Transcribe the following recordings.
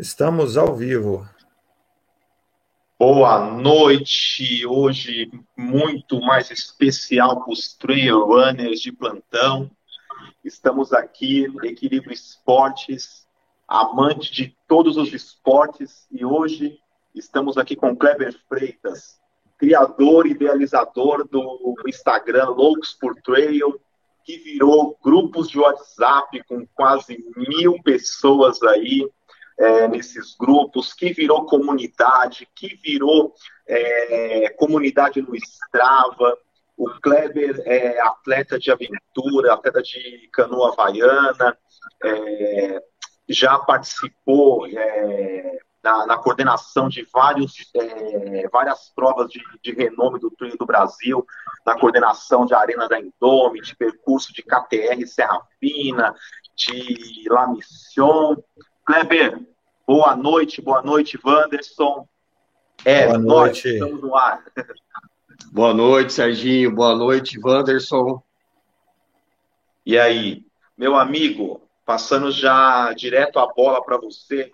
Estamos ao vivo. Boa noite. Hoje muito mais especial para os trail runners de plantão. Estamos aqui no Equilíbrio Esportes, amante de todos os esportes, e hoje estamos aqui com Kleber Freitas, criador e idealizador do Instagram Loucos por Trail, que virou grupos de WhatsApp com quase mil pessoas aí é, nesses grupos, que virou comunidade, que virou é, comunidade no Strava. O Kleber é atleta de aventura, atleta de canoa havaiana, é, já participou é, na, na, coordenação de vários, é, várias provas de, de, renome do Trio do Brasil, na coordenação de Arena da Indome, de percurso de KTR Serra Fina, de La Mission. Kleber, boa noite, boa noite, Wanderson. É, boa noite. Nós estamos no ar. Boa noite, Serginho. Boa noite, Wanderson. E aí, meu amigo, passando já direto a bola para você,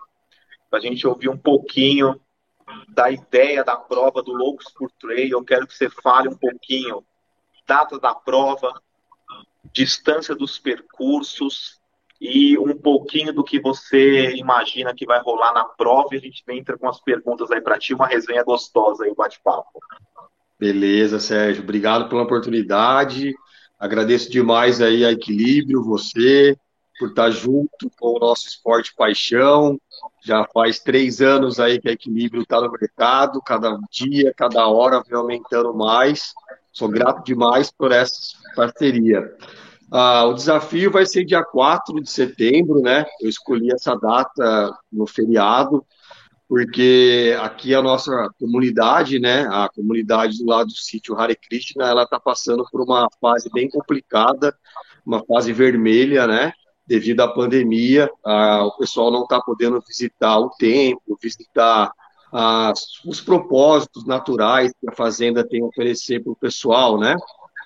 para a gente ouvir um pouquinho da ideia da prova do Loucos por Trail. Eu quero que você fale um pouquinho data da prova, distância dos percursos e um pouquinho do que você imagina que vai rolar na prova. E a gente entra com as perguntas aí para ti, uma resenha gostosa aí, bate-papo. Beleza, Sérgio. Obrigado pela oportunidade. Agradeço demais aí a Equilíbrio, você, por estar junto com o nosso esporte paixão. Já faz três anos aí que a Equilíbrio está no mercado, cada dia, cada hora vem aumentando mais. Sou grato demais por essa parceria. Ah, o desafio vai ser dia 4 de setembro, né? Eu escolhi essa data no feriado, porque aqui a nossa comunidade, né? A comunidade do lado do sítio Hare Krishna, ela está passando por uma fase bem complicada, uma fase vermelha, né? devido à pandemia, ah, o pessoal não está podendo visitar o templo, visitar ah, os propósitos naturais que a fazenda tem a oferecer para o pessoal, né?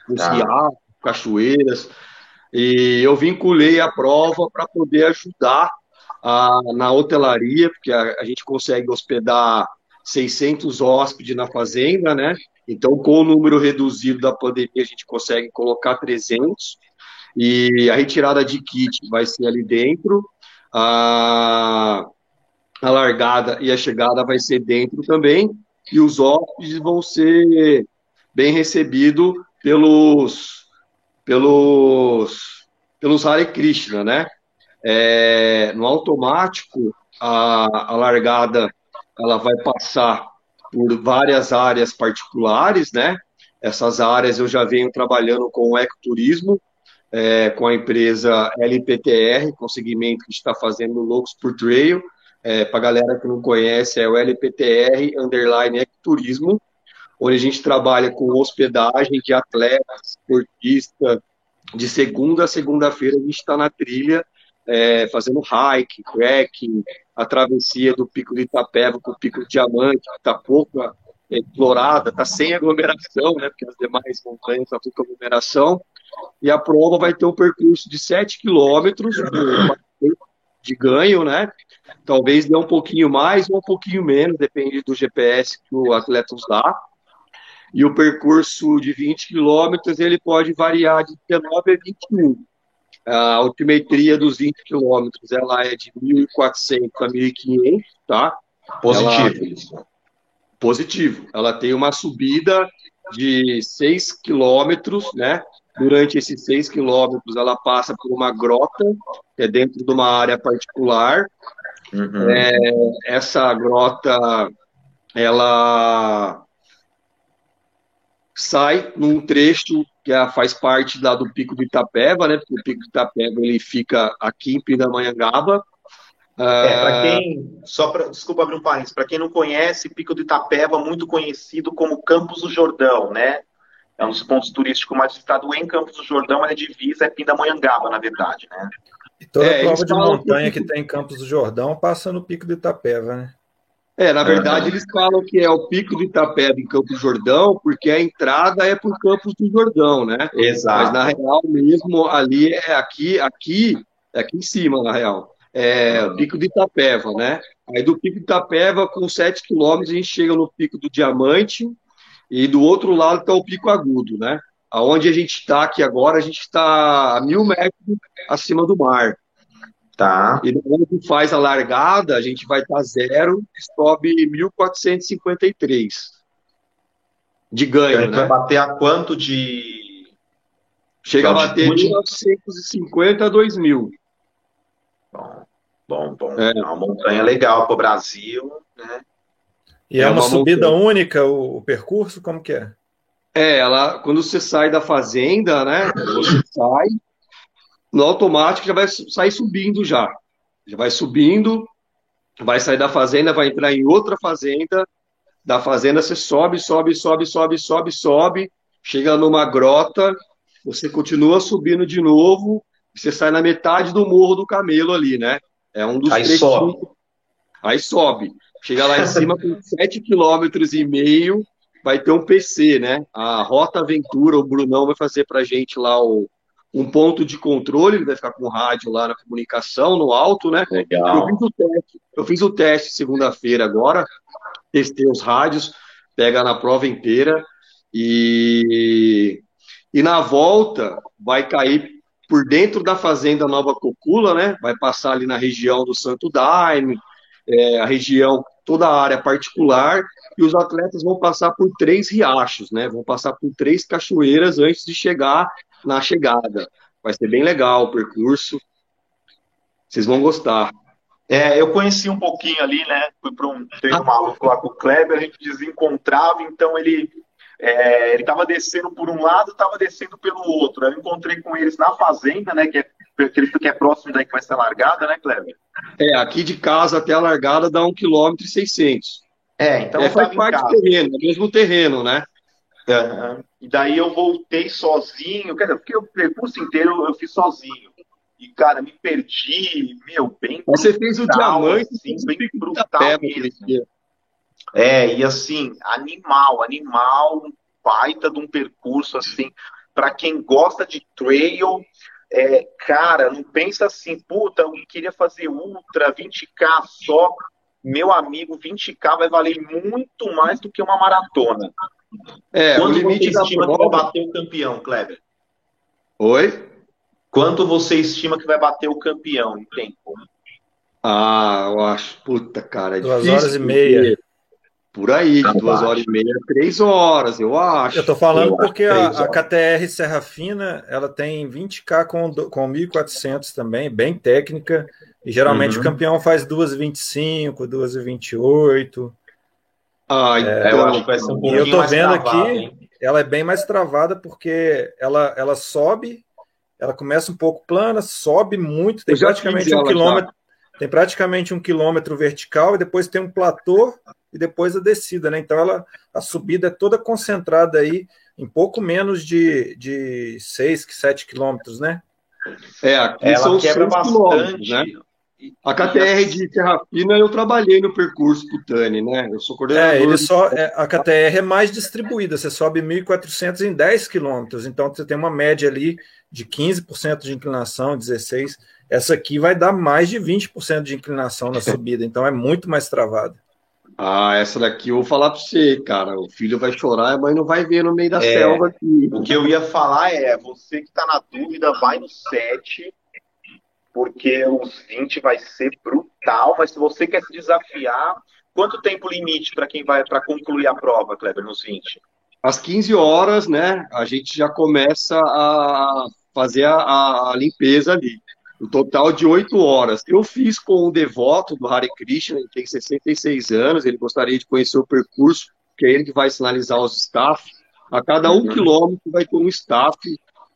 Os tá. riachos, cachoeiras. E eu vinculei a prova para poder ajudar ah, na hotelaria, porque a, a gente consegue hospedar 600 hóspedes na fazenda, né? Então, com o número reduzido da pandemia, a gente consegue colocar 300 e a retirada de kit vai ser ali dentro, a, a largada e a chegada vai ser dentro também, e os hóspedes vão ser bem recebidos pelos pelos pelos Hare Krishna, né? É, no automático, a, a largada ela vai passar por várias áreas particulares, né? Essas áreas eu já venho trabalhando com o ecoturismo, é, com a empresa LPTR, com o segmento que está fazendo Loucos por Trail. É, Para a galera que não conhece, é o LPTR Underline Turismo, onde a gente trabalha com hospedagem de atletas, esportistas. De segunda a segunda-feira, a gente está na trilha, é, fazendo hike, trekking, a travessia do Pico de Itapeva para o Pico de Diamante, que está pouco é, explorada, está sem aglomeração, né, porque as demais montanhas estão tá com aglomeração e a prova vai ter um percurso de 7 quilômetros de ganho, né? Talvez dê um pouquinho mais ou um pouquinho menos, depende do GPS que o atleta usar. E o percurso de 20 quilômetros, ele pode variar de 19 a 21. A altimetria dos 20 quilômetros, ela é de 1.400 a 1.500, tá? Positivo. Ela, positivo. Ela tem uma subida de 6 quilômetros, né? Durante esses seis quilômetros, ela passa por uma grota, que é dentro de uma área particular. Uhum. É, essa grota, ela sai num trecho que faz parte da, do Pico do Itapeva, né? Porque o Pico do Itapeva ele fica aqui em Pindamonhangaba. É, para quem, só para, desculpa abrir um parênteses, para quem não conhece, Pico do Itapeva, muito conhecido como Campos do Jordão, né? é um dos pontos turísticos mais visitados em Campos do Jordão, é divisa, é Pindamonhangaba, na verdade, né? E toda é, prova de montanha que... que tem em Campos do Jordão passa no Pico do Itapeva, né? É, na verdade, eles falam que é o Pico do Itapeva em Campos do Jordão, porque a entrada é por Campos do Jordão, né? Exato. Mas na real mesmo, ali é aqui, aqui, aqui em cima, na real. É o Pico do Itapeva, né? Aí do Pico de Itapeva, com 7 quilômetros, a gente chega no Pico do Diamante, e do outro lado está o Pico Agudo, né? Aonde a gente está aqui agora, a gente está a mil metros acima do mar. Tá. E quando faz a largada, a gente vai estar tá zero e sobe 1.453 de ganho. Então, né? vai bater a quanto de. Chega a bater 1.950 a 2.000. Bom, bom, bom. É. é uma montanha legal para o Brasil, né? E é, é uma, uma subida montanha. única o, o, percurso? Como que é? É, ela, quando você sai da fazenda, né? Você sai, no automático já vai sair subindo já. Já vai subindo, vai sair da fazenda, vai entrar em outra fazenda. Da fazenda você sobe, sobe, sobe, sobe, sobe, sobe, chega numa grota, você continua subindo de novo, você sai na metade do morro do camelo ali, né? É um dos Aí sobe. Aí sobe. Chega lá em cima com 7,5 km e meio, vai ter um PC, né? A Rota Aventura, o Brunão vai fazer pra gente lá o, um ponto de controle, ele vai ficar com o rádio lá na comunicação, no alto, né? Legal. Eu fiz o teste, eu fiz o teste segunda-feira agora, testei os rádios, pega na prova inteira e, e na volta vai cair por dentro da fazenda Nova Cocula, né? Vai passar ali na região do Santo Daime, é, a região, toda a área particular, e os atletas vão passar por três riachos, né? Vão passar por três cachoeiras antes de chegar na chegada. Vai ser bem legal o percurso. Vocês vão gostar. É, eu conheci um pouquinho ali, né? Fui para um treino maluco lá com o Kleber, a gente desencontrava, então ele é, ele estava descendo por um lado, estava descendo pelo outro. Eu encontrei com eles na fazenda, né? Que é, acredito que é próximo daí que vai ser a largada, né, Kleber? É, aqui de casa até a largada dá 1,6 km e 600. É, então é, faz parte do terreno, é o mesmo terreno, né? Uhum. E daí eu voltei sozinho, dizer, porque o percurso inteiro eu fiz sozinho. E, cara, me perdi, meu, bem Você fez o diamante, assim, bem brutal mesmo. É, e assim, animal, animal, um baita de um percurso, assim, para quem gosta de trail, é, cara, não pensa assim, puta, eu queria fazer ultra, 20k só. Meu amigo, 20k vai valer muito mais do que uma maratona. É, Quanto o limite você estima prova... que vai bater o campeão, Kleber? Oi? Quanto você estima que vai bater o campeão em tempo? Ah, eu acho, puta, cara, é Duas horas e meia. Por aí, de duas horas e meia, três horas, eu acho. Eu tô falando eu porque a, a, KTR Serra Fina, ela tem 20K com, com 1.400 também, bem técnica, e geralmente uhum. o campeão faz 2,25, 2,28. Ah, então, é, eu acho que vai ser um pouquinho Eu tô vendo travado, aqui, hein? ela é bem mais travada porque ela, ela sobe, ela começa um pouco plana, sobe muito, tem praticamente um quilômetro, já. tem praticamente um quilômetro vertical e depois tem um platô e depois a descida, né? Então ela, a subida é toda concentrada aí em pouco menos de, de 6, 7 quilômetros, né? É, aqui ela são quebra bastante, né? A KTR de Terra Fina eu trabalhei no percurso Putani, né? Eu sou coordenador. É, ele só, é, a KTR é mais distribuída, você sobe 1.400 em 10 quilômetros, então você tem uma média ali de 15% de inclinação, 16%. Essa aqui vai dar mais de 20% de inclinação na subida, então é muito mais travada. Ah, essa daqui eu vou falar para você, cara. O filho vai chorar, a mãe não vai ver no meio da é, selva aqui. O que eu ia falar é: você que está na dúvida, vai no 7 porque os 20 vai ser brutal, mas se você quer se desafiar, quanto tempo limite para quem vai para concluir a prova, Kleber, nos 20? Às 15 horas, né, a gente já começa a fazer a, a limpeza ali. O total de 8 horas. Eu fiz com um devoto do Hare Krishna, ele tem 66 anos, ele gostaria de conhecer o percurso, que é ele que vai sinalizar os staff. A cada um uhum. quilômetro vai ter um staff,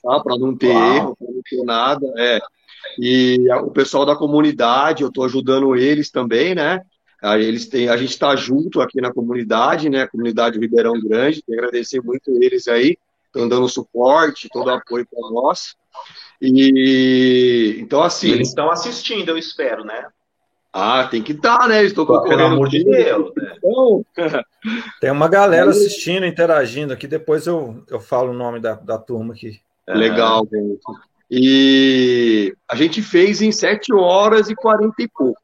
tá? Para não ter Uau. erro, para não ter nada. É. E o pessoal da comunidade, eu estou ajudando eles também, né? Eles têm, a gente está junto aqui na comunidade, né? Comunidade Ribeirão Grande, tem que agradecer muito eles aí, estão dando suporte, todo apoio para nós. E então assim. Eles estão assistindo, eu espero, né? Ah, tem que estar, tá, né? Estou Pelo amor de Deus. Né? Então... Tem uma galera assistindo, interagindo aqui. Depois eu, eu falo o nome da, da turma aqui. Legal, gente. E a gente fez em 7 horas e 40 e pouco,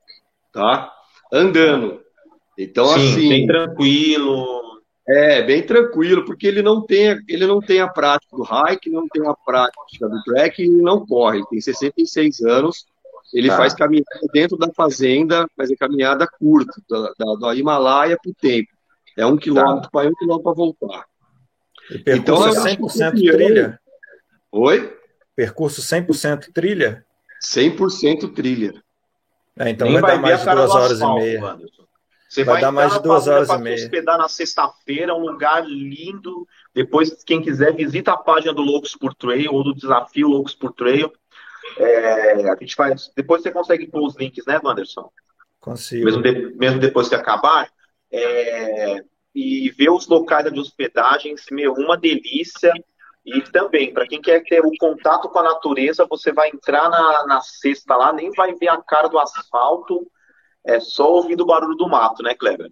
tá? andando. Então, Sim, assim. Bem tranquilo. É, bem tranquilo, porque ele não tem, ele não tem a prática do hike, não tem a prática do trek, ele não corre. Ele tem 66 anos, ele tá. faz caminhada dentro da fazenda, mas é caminhada curta, da, da, do Himalaia para o tempo. É um quilômetro tá. para ir, um quilômetro para voltar. E então, 100% trilha? Oi? Percurso 100% trilha? 100% trilha. É, então Nem vai, dar mais de duas horas asfalto, e meia. Você vai, vai dar mais de duas horas e meia. hospedar na sexta-feira, um lugar lindo. Depois, quem quiser, visita a página do Loucos por Trail ou do Desafio Loucos por Trail. É, a gente faz. Depois você consegue pôr os links, né, Wanderson? Consigo. Mesmo, de, mesmo depois que acabar. É, e ver os locais de hospedagem, meu, uma delícia. E também, para quem quer ter o contato com a natureza, você vai entrar na, na cesta lá, nem vai ver a cara do asfalto, é só ouvir o barulho do mato, né, Kleber?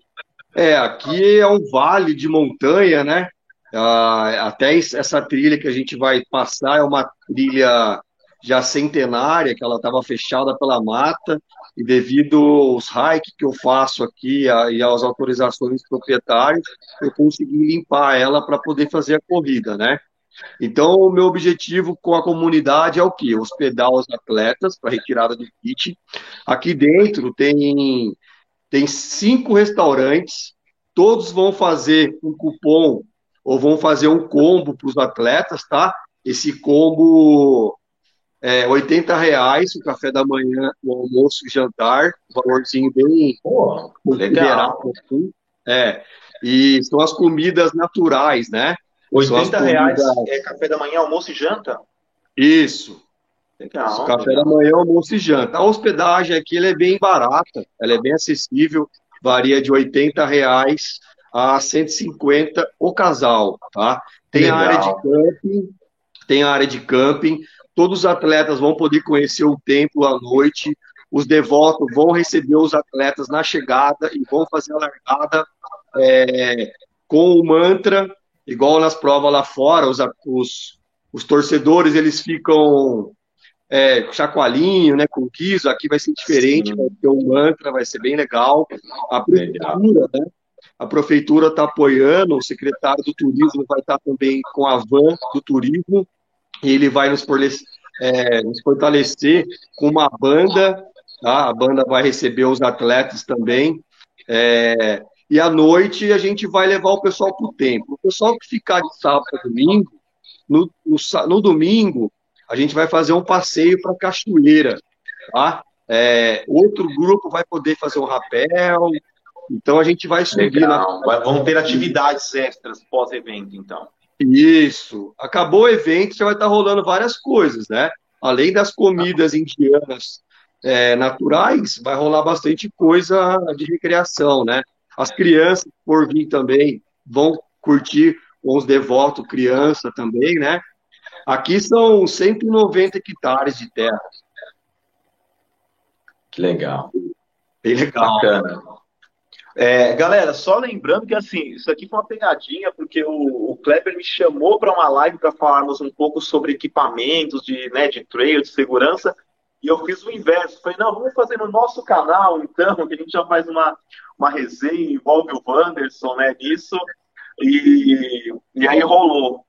É, aqui é um vale de montanha, né? Ah, até essa trilha que a gente vai passar é uma trilha já centenária, que ela estava fechada pela mata, e devido aos hikes que eu faço aqui a, e às autorizações dos proprietários, eu consegui limpar ela para poder fazer a corrida, né? Então, o meu objetivo com a comunidade é o quê? Hospedar os atletas para retirada do kit. Aqui dentro tem, tem cinco restaurantes, todos vão fazer um cupom ou vão fazer um combo para os atletas, tá? Esse combo é 80 reais o café da manhã, o almoço e jantar, valorzinho bem Pô, legal. Assim. É, e são as comidas naturais, né? 80 reais é café da manhã, almoço e janta? Isso. Legal. Café da manhã, almoço e janta. A hospedagem aqui é bem barata, ela é bem acessível, varia de 80 reais a 150 o casal, tá? Tem Legal. a área de camping, tem a área de camping, todos os atletas vão poder conhecer o templo à noite, os devotos vão receber os atletas na chegada e vão fazer a largada é, com o mantra igual nas provas lá fora, os, os, os torcedores eles ficam é, chacoalhinho, né, com guiso, aqui vai ser diferente, Sim. vai ter um mantra, vai ser bem legal. A prefeitura, né, a prefeitura está apoiando, o secretário do turismo vai estar tá também com a van do turismo, e ele vai nos, fortalecer, é, nos fortalecer com uma banda, tá? a banda vai receber os atletas também, é, e à noite a gente vai levar o pessoal para o templo. O pessoal que ficar de sábado a domingo, no, no, no domingo, a gente vai fazer um passeio para a cachoeira. Tá? É, outro grupo vai poder fazer um rapel. Então a gente vai subir. Na... Vão ter atividades extras pós-evento, então. Isso. Acabou o evento, já vai estar rolando várias coisas, né? Além das comidas indianas é, naturais, vai rolar bastante coisa de recreação, né? As crianças, por vir também, vão curtir com os devotos criança também, né? Aqui são 190 hectares de terra. Que legal. Bem legal. Bacana. É, galera, só lembrando que assim, isso aqui foi uma pegadinha, porque o, o Kleber me chamou para uma live para falarmos um pouco sobre equipamentos de, né, de trail, de segurança, e eu fiz o inverso. Falei, não, vamos fazer no nosso canal, então, que a gente já faz uma, uma resenha, envolve o Wanderson, né, nisso. E, e aí rolou,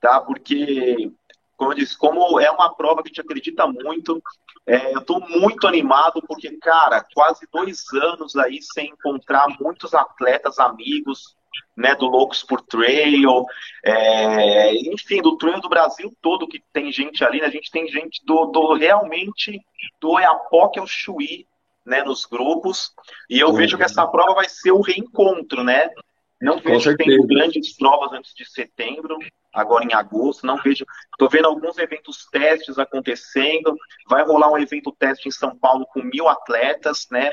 tá? Porque, como eu disse, como é uma prova que a gente acredita muito, é, eu estou muito animado, porque, cara, quase dois anos aí sem encontrar muitos atletas amigos, né, do Loucos por Trail, é, enfim, do Trail do Brasil todo que tem gente ali, né, a gente tem gente do, do realmente do Eapoque ao Chuí, né, nos grupos, e eu vejo que essa prova vai ser o reencontro, né? Não vejo grandes provas antes de setembro, agora em agosto, não vejo. Estou vendo alguns eventos testes acontecendo. Vai rolar um evento teste em São Paulo com mil atletas, né?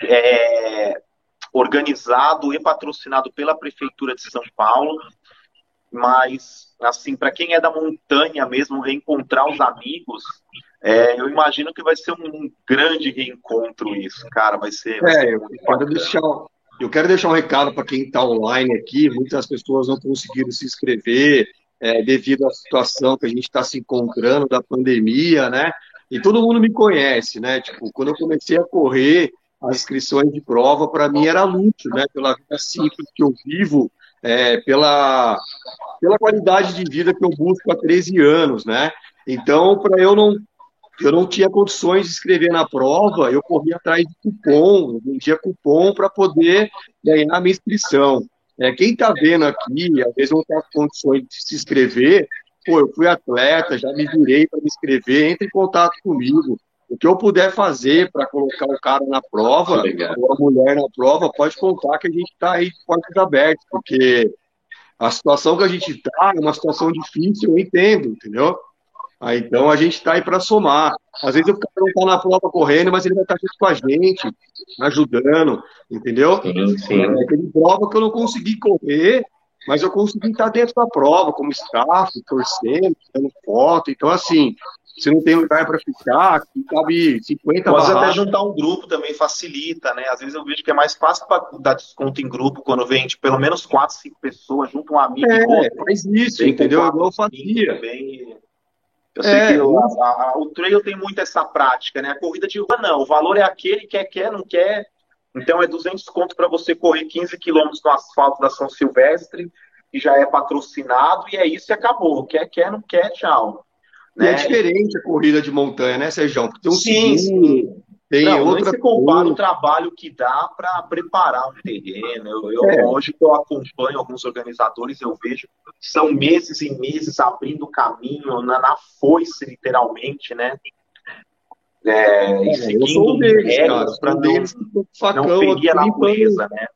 É, organizado e patrocinado pela Prefeitura de São Paulo. Mas, assim, para quem é da montanha mesmo, reencontrar os amigos, é, eu imagino que vai ser um grande reencontro isso, cara. Vai ser. Vai é, ser eu, quero deixar, eu quero deixar um recado para quem está online aqui. Muitas pessoas não conseguiram se inscrever é, devido à situação que a gente está se encontrando da pandemia, né? E todo mundo me conhece, né? Tipo, quando eu comecei a correr, as inscrições de prova, para mim era luxo, né? Pela vida simples que eu vivo, é, pela, pela qualidade de vida que eu busco há 13 anos, né? Então, para eu não eu não tinha condições de escrever na prova, eu corria atrás de cupom, vendia cupom para poder ganhar a minha inscrição. É, quem está vendo aqui, às vezes não tem condições de se inscrever, pô, eu fui atleta, já me virei para me inscrever, entre em contato comigo. O que eu puder fazer para colocar o cara na prova, ou a mulher na prova, pode contar que a gente está aí de portas abertas, porque a situação que a gente está é uma situação difícil, eu entendo, entendeu? Ah, então a gente está aí para somar. Às vezes o cara não está na prova correndo, mas ele vai estar tá junto com a gente, ajudando, entendeu? Sim, sim. É, tem prova que eu não consegui correr, mas eu consegui estar dentro da prova, como staff, torcendo, tirando foto. Então, assim, se não tem lugar para ficar, cabe 50 Pode até juntar um grupo também facilita, né? Às vezes eu vejo que é mais fácil para dar desconto em grupo quando vem de pelo menos 4, 5 pessoas, junto um amigo. É, faz isso, entendeu? Eu fazia. Bem, eu sei é, que o, a, a, o trail tem muito essa prática, né? A corrida de rua não. O valor é aquele, quer, quer, não quer. Então é 200 conto para você correr 15 quilômetros no asfalto da São Silvestre, que já é patrocinado, e é isso e acabou. Quer, quer, não quer, tchau. Né? É diferente a corrida de montanha, né, Sérgio? Porque tem um sim, sim. Tem não, outra você compara o trabalho que dá para preparar um terreno. Eu, eu é. Hoje que eu acompanho alguns organizadores, eu vejo são meses e meses abrindo caminho na, na foice, literalmente, né? É, é, e seguindo regras para não, facão, não ferir a natureza, né?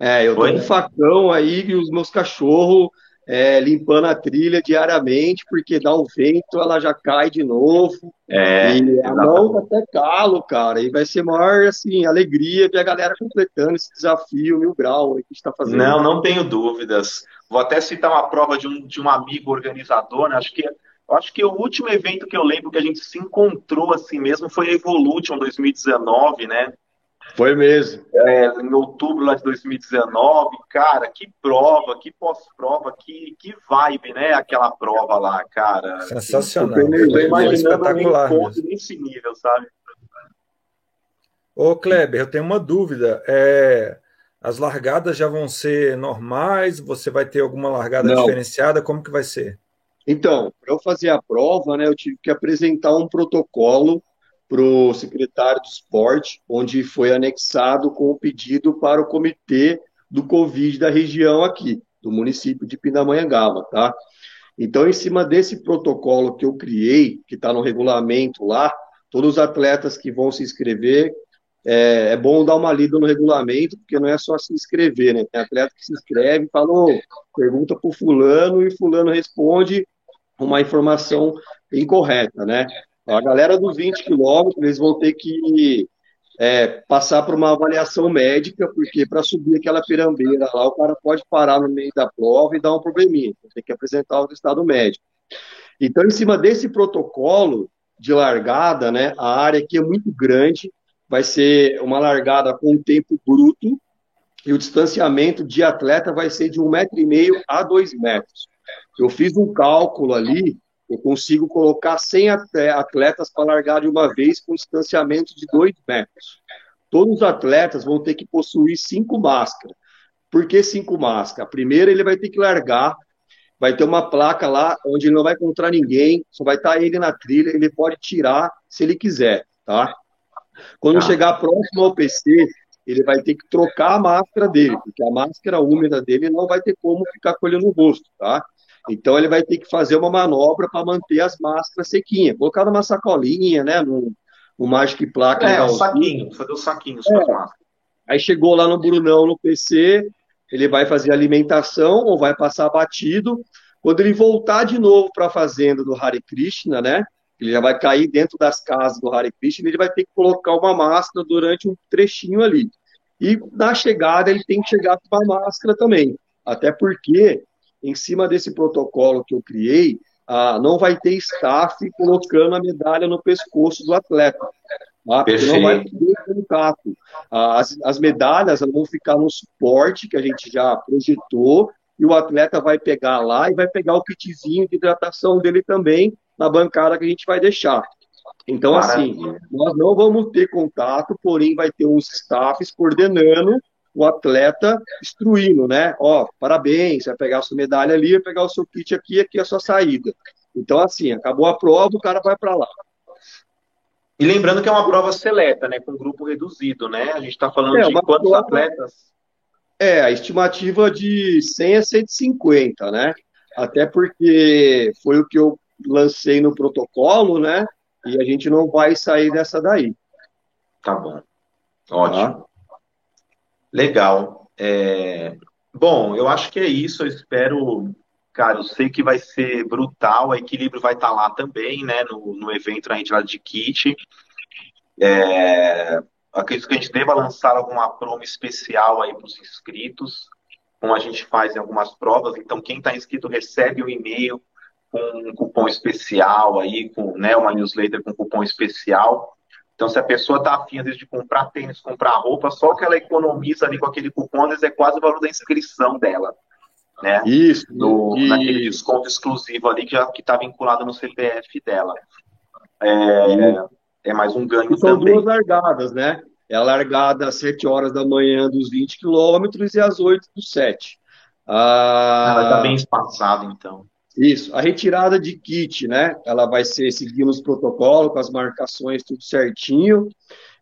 É, eu tô com facão aí e os meus cachorros é, limpando a trilha diariamente, porque dá um vento, ela já cai de novo. É, e a mão até calo, cara. E vai ser maior, assim, alegria ver a galera completando esse desafio mil grau que a gente está fazendo. Não, não tenho dúvidas. Vou até citar uma prova de um, de um amigo organizador, né? Acho que acho que o último evento que eu lembro que a gente se encontrou assim mesmo foi a Evolution 2019, né? Foi mesmo. É, em outubro lá de 2019, cara, que prova, que pós-prova, que, que vibe, né? Aquela prova lá, cara. Sensacional. Eu tô imaginando um encontro nesse nível, sabe? Ô, Kleber, eu tenho uma dúvida. É, as largadas já vão ser normais? Você vai ter alguma largada Não. diferenciada? Como que vai ser? Então, para eu fazer a prova, né, eu tive que apresentar um protocolo para o secretário do esporte, onde foi anexado com o pedido para o comitê do Covid da região aqui, do município de Pindamonhangaba, tá? Então, em cima desse protocolo que eu criei, que está no regulamento lá, todos os atletas que vão se inscrever, é, é, bom dar uma lida no regulamento, porque não é só se inscrever, né? Tem atleta que se inscreve e fala, oh, pergunta para o fulano, e fulano responde uma informação incorreta, né? A galera dos 20 quilômetros, eles vão ter que é, passar por uma avaliação médica, porque para subir aquela pirambeira lá, o cara pode parar no meio da prova e dar um probleminha. Então, tem que apresentar o estado médico. Então, em cima desse protocolo de largada, né, a área aqui é muito grande, vai ser uma largada com tempo bruto, e o distanciamento de atleta vai ser de um metro e meio a dois metros. Eu fiz um cálculo ali eu consigo colocar 100 atletas para largar de uma vez com distanciamento de 2 metros. Todos os atletas vão ter que possuir cinco máscaras. Por que cinco máscaras? A primeira, ele vai ter que largar, vai ter uma placa lá onde ele não vai encontrar ninguém, só vai estar ele na trilha, ele pode tirar se ele quiser, tá? Quando tá. chegar próximo ao PC, ele vai ter que trocar a máscara dele, porque a máscara úmida dele não vai ter como ficar ele no rosto, tá? Então ele vai ter que fazer uma manobra para manter as máscaras sequinhas, colocar numa sacolinha, né? No, no Magic Placa. É, um saquinho, fazer os saquinhos é. máscaras. Aí chegou lá no Brunão, no PC, ele vai fazer alimentação ou vai passar batido. Quando ele voltar de novo para a fazenda do Hare Krishna, né? Ele já vai cair dentro das casas do Hare Krishna, ele vai ter que colocar uma máscara durante um trechinho ali. E na chegada ele tem que chegar com a máscara também. Até porque em cima desse protocolo que eu criei, ah, não vai ter staff colocando a medalha no pescoço do atleta. Tá? Porque não vai ter contato. Ah, as, as medalhas vão ficar no suporte que a gente já projetou, e o atleta vai pegar lá e vai pegar o kitzinho de hidratação dele também na bancada que a gente vai deixar. Então, assim, nós não vamos ter contato, porém vai ter uns staffs coordenando o atleta instruindo, né? Ó, parabéns, vai pegar a sua medalha ali, vai pegar o seu kit aqui, aqui é a sua saída. Então, assim, acabou a prova, o cara vai para lá. E lembrando que é uma prova seleta, né? Com grupo reduzido, né? A gente está falando é, de quantos prova... atletas? É, a estimativa de 100 a 150, né? Até porque foi o que eu lancei no protocolo, né? E a gente não vai sair dessa daí. Tá bom. Ótimo. Tá? Legal. É... Bom, eu acho que é isso. Eu espero, cara, eu sei que vai ser brutal. A equilíbrio vai estar tá lá também, né? No, no evento a gente lá de kit. É... Acredito que a gente deva lançar alguma promo especial aí para os inscritos, como a gente faz em algumas provas. Então, quem está inscrito recebe o um e-mail com um cupom especial aí, com né, uma newsletter com cupom especial. Então, se a pessoa está afim, às vezes, de comprar tênis, comprar roupa, só o que ela economiza ali com aquele cupom, às vezes, é quase o valor da inscrição dela. Né? Isso. No, e... Naquele desconto exclusivo ali que está vinculado no CPF dela. É, é mais um ganho são também. São duas largadas, né? É a largada às 7 horas da manhã dos 20 quilômetros e às 8 dos 7. Ah, Ela está bem espaçado, então. Isso, a retirada de kit, né? Ela vai ser seguindo os protocolos, com as marcações, tudo certinho.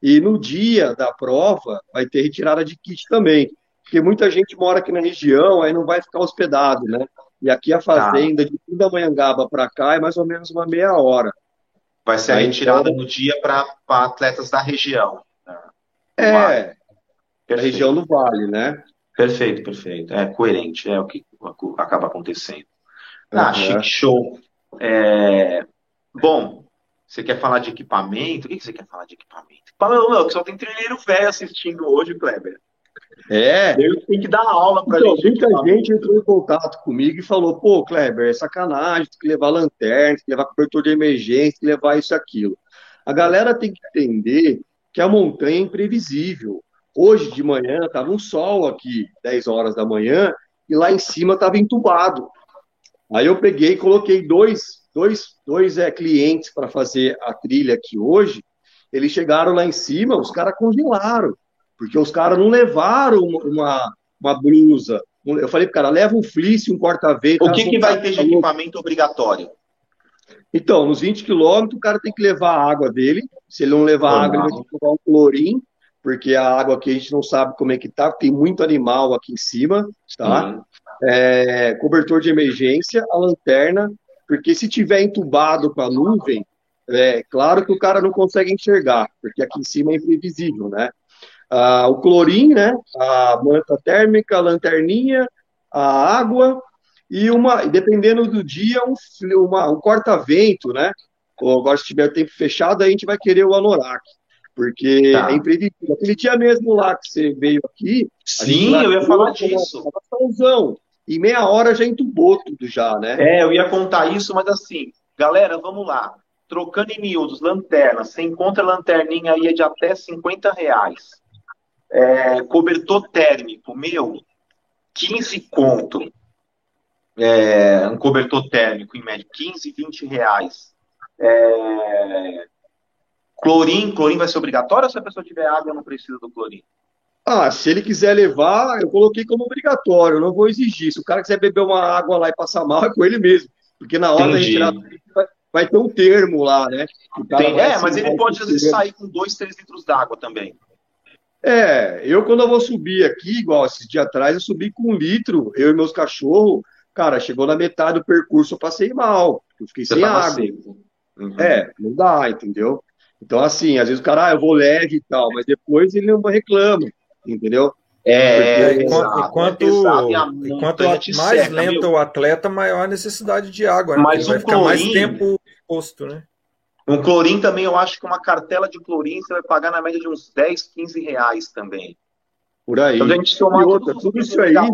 E no dia da prova, vai ter retirada de kit também. Porque muita gente mora aqui na região, aí não vai ficar hospedado, né? E aqui a tá. fazenda, tá. de Pindamonhangaba para cá, é mais ou menos uma meia hora. Vai ser aí, retirada então... no dia para atletas da região. Né? É, a região do Vale, né? Perfeito, perfeito. É coerente, é o que acaba acontecendo. Ah, uhum. chique show. É... Bom, você quer falar de equipamento? O que você quer falar de equipamento? Fala, não, que só tem trilheiro velho assistindo hoje, Kleber. É. Deus tem que dar aula para então, gente. Muita gente entrou em contato comigo e falou: pô, Kleber, é sacanagem, tem que levar lanterna, tem que levar cobertor de emergência, tem que levar isso aquilo. A galera tem que entender que a montanha é imprevisível. Hoje de manhã estava um sol aqui, 10 horas da manhã, e lá em cima estava entubado. Aí eu peguei e coloquei dois, dois, dois é, clientes para fazer a trilha aqui hoje. Eles chegaram lá em cima, os caras congelaram, porque os caras não levaram uma, uma blusa. Eu falei para o cara, leva um fleece, um corta-vento. O que, que vai ter de equipamento obrigatório? Então, nos 20 quilômetros, o cara tem que levar a água dele. Se ele não levar água, ele vai ter que levar um clorim, porque a água aqui a gente não sabe como é que tá, tem muito animal aqui em cima, tá? Uhum é, cobertor de emergência, a lanterna, porque se tiver entubado com a nuvem, é claro que o cara não consegue enxergar, porque aqui em cima é imprevisível, né? Ah, o clorim, né? A manta térmica, a lanterninha, a água e uma, dependendo do dia, um, uma, um corta-vento, né? Ou agora, se tiver tempo fechado, a gente vai querer o anorak porque tá. é imprevisível. Aquele dia mesmo lá que você veio aqui. Sim, eu ia falar disso. Tava em meia hora já entubou tudo já, né? É, eu ia contar isso, mas assim, galera, vamos lá. Trocando em miúdos, lanterna, você encontra lanterninha aí de até 50 reais. É, cobertor térmico, meu, 15 conto. É, um cobertor térmico, em média, 15, 20 reais. É, clorim, clorim vai ser obrigatório se a pessoa tiver água não precisa do clorim? Ah, se ele quiser levar, eu coloquei como obrigatório, eu não vou exigir. Se o cara quiser beber uma água lá e passar mal, é com ele mesmo. Porque na hora Entendi. da gente vai, vai ter um termo lá, né? Tem, é, mas ele pode às vezes sair com 2, 3 litros d'água também. É, eu quando eu vou subir aqui, igual esses dias atrás, eu subi com um litro, eu e meus cachorros, cara, chegou na metade do percurso, eu passei mal, eu fiquei Você sem água. Uhum. É, não dá, entendeu? Então, assim, às vezes o cara, ah, eu vou leve e tal, mas depois ele não reclama entendeu? É, enquanto, enquanto, enquanto mais seca, lento meu. o atleta, maior a necessidade de água. Né? Mas um vai ficar mais tempo posto, né? Um clorim também, eu acho que uma cartela de clorim você vai pagar na média de uns 10, 15 reais também. Por aí. Então, a gente tomar outra, tudo isso aí, aí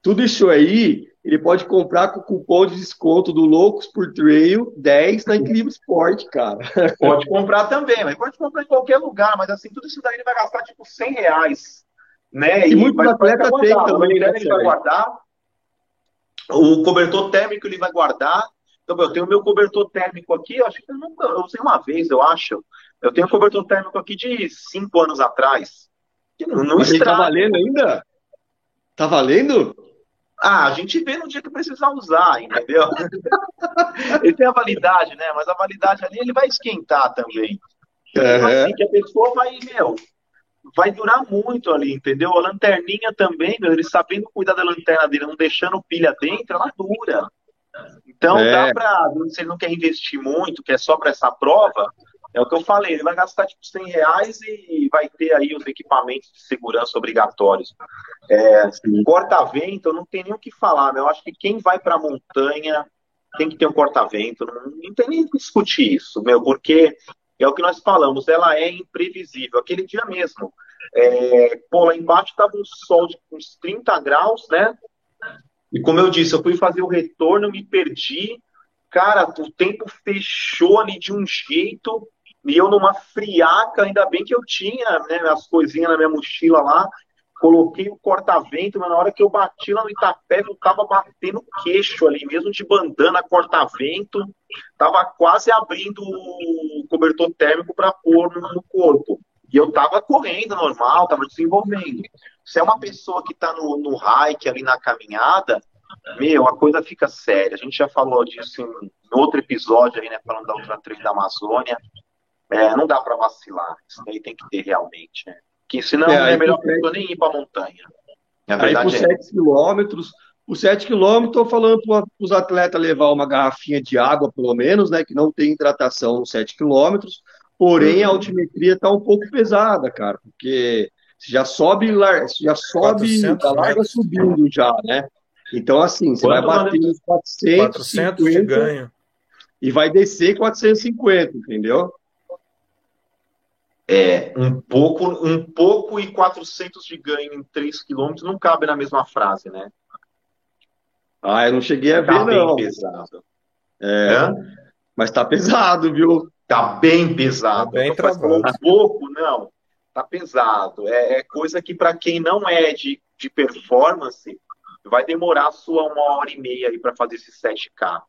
tudo isso aí ele pode comprar com o cupom de desconto do Loucos por Trail 10 na Incrível Sport, cara. Pode comprar também, mas pode comprar em qualquer lugar, mas assim, tudo isso daí ele vai gastar tipo 100 reais. Né? E, e muitos atletas têm também. Ele vai guardar, o cobertor térmico ele vai guardar, Então, eu tenho meu cobertor térmico aqui, eu acho que eu nunca, eu usei uma vez, eu acho. Eu tenho um cobertor térmico aqui de cinco anos atrás. Que não, não Mas tá valendo ainda? Tá valendo? Ah, a gente vê no dia que precisar usar, entendeu? ele tem a validade, né? Mas a validade ali ele vai esquentar também. Então, assim, que a pessoa vai, meu, vai durar muito ali, entendeu? A lanterninha também, meu, ele sabendo cuidar da lanterna dele, não deixando pilha dentro, ela dura. Então é. dá pra, se ele não quer investir muito, que é só para essa prova, é o que eu falei, ele vai gastar tipo 100 reais e vai ter aí os equipamentos de segurança obrigatórios. É, corta-vento, não tem nem o que falar, meu. Eu acho que quem vai para a montanha tem que ter um corta-vento, não, não tem nem que discutir isso, meu, porque é o que nós falamos, ela é imprevisível. Aquele dia mesmo, é, pô, lá embaixo estava um sol de uns 30 graus, né? E como eu disse, eu fui fazer o retorno, me perdi. Cara, o tempo fechou ali de um jeito, e eu numa friaca, ainda bem que eu tinha né, as coisinhas na minha mochila lá, coloquei o corta-vento, mas na hora que eu bati lá no Itapé, eu tava batendo queixo ali, mesmo de bandana, corta-vento, tava quase abrindo o cobertor térmico para pôr no corpo. E eu tava correndo normal, tava desenvolvendo. Se é uma pessoa que tá no, no hike, ali na caminhada, meu, a coisa fica séria. A gente já falou disso em, outro episódio aí, né, falando da outra trem da Amazônia. É, não dá para vacilar. Isso aí tem que ter realmente, né? Que senão é, é melhor a pessoa nem ir para a montanha. A aí por 7 é. quilômetros, por 7 quilômetros, estou falando para os atletas levar uma garrafinha de água, pelo menos, né? Que não tem hidratação nos 7 quilômetros. Porém, a uhum. altimetria está um pouco pesada, cara, porque já sobe, já sobe, a larga subindo já, né? Então, assim, você Quanto vai bater nos 400, 400 de ganho. E vai descer 450, entendeu? É, um pouco, um pouco e 400 de ganho em 3 km não cabe na mesma frase, né? Ah, eu não cheguei a tá ver, não. pesado. É, é, mas tá pesado, viu? Tá bem pesado. Tá bem travado. Um pouco, não. Tá pesado. É, é coisa que para quem não é de, de performance, vai demorar sua uma hora e meia aí para fazer esse 7K.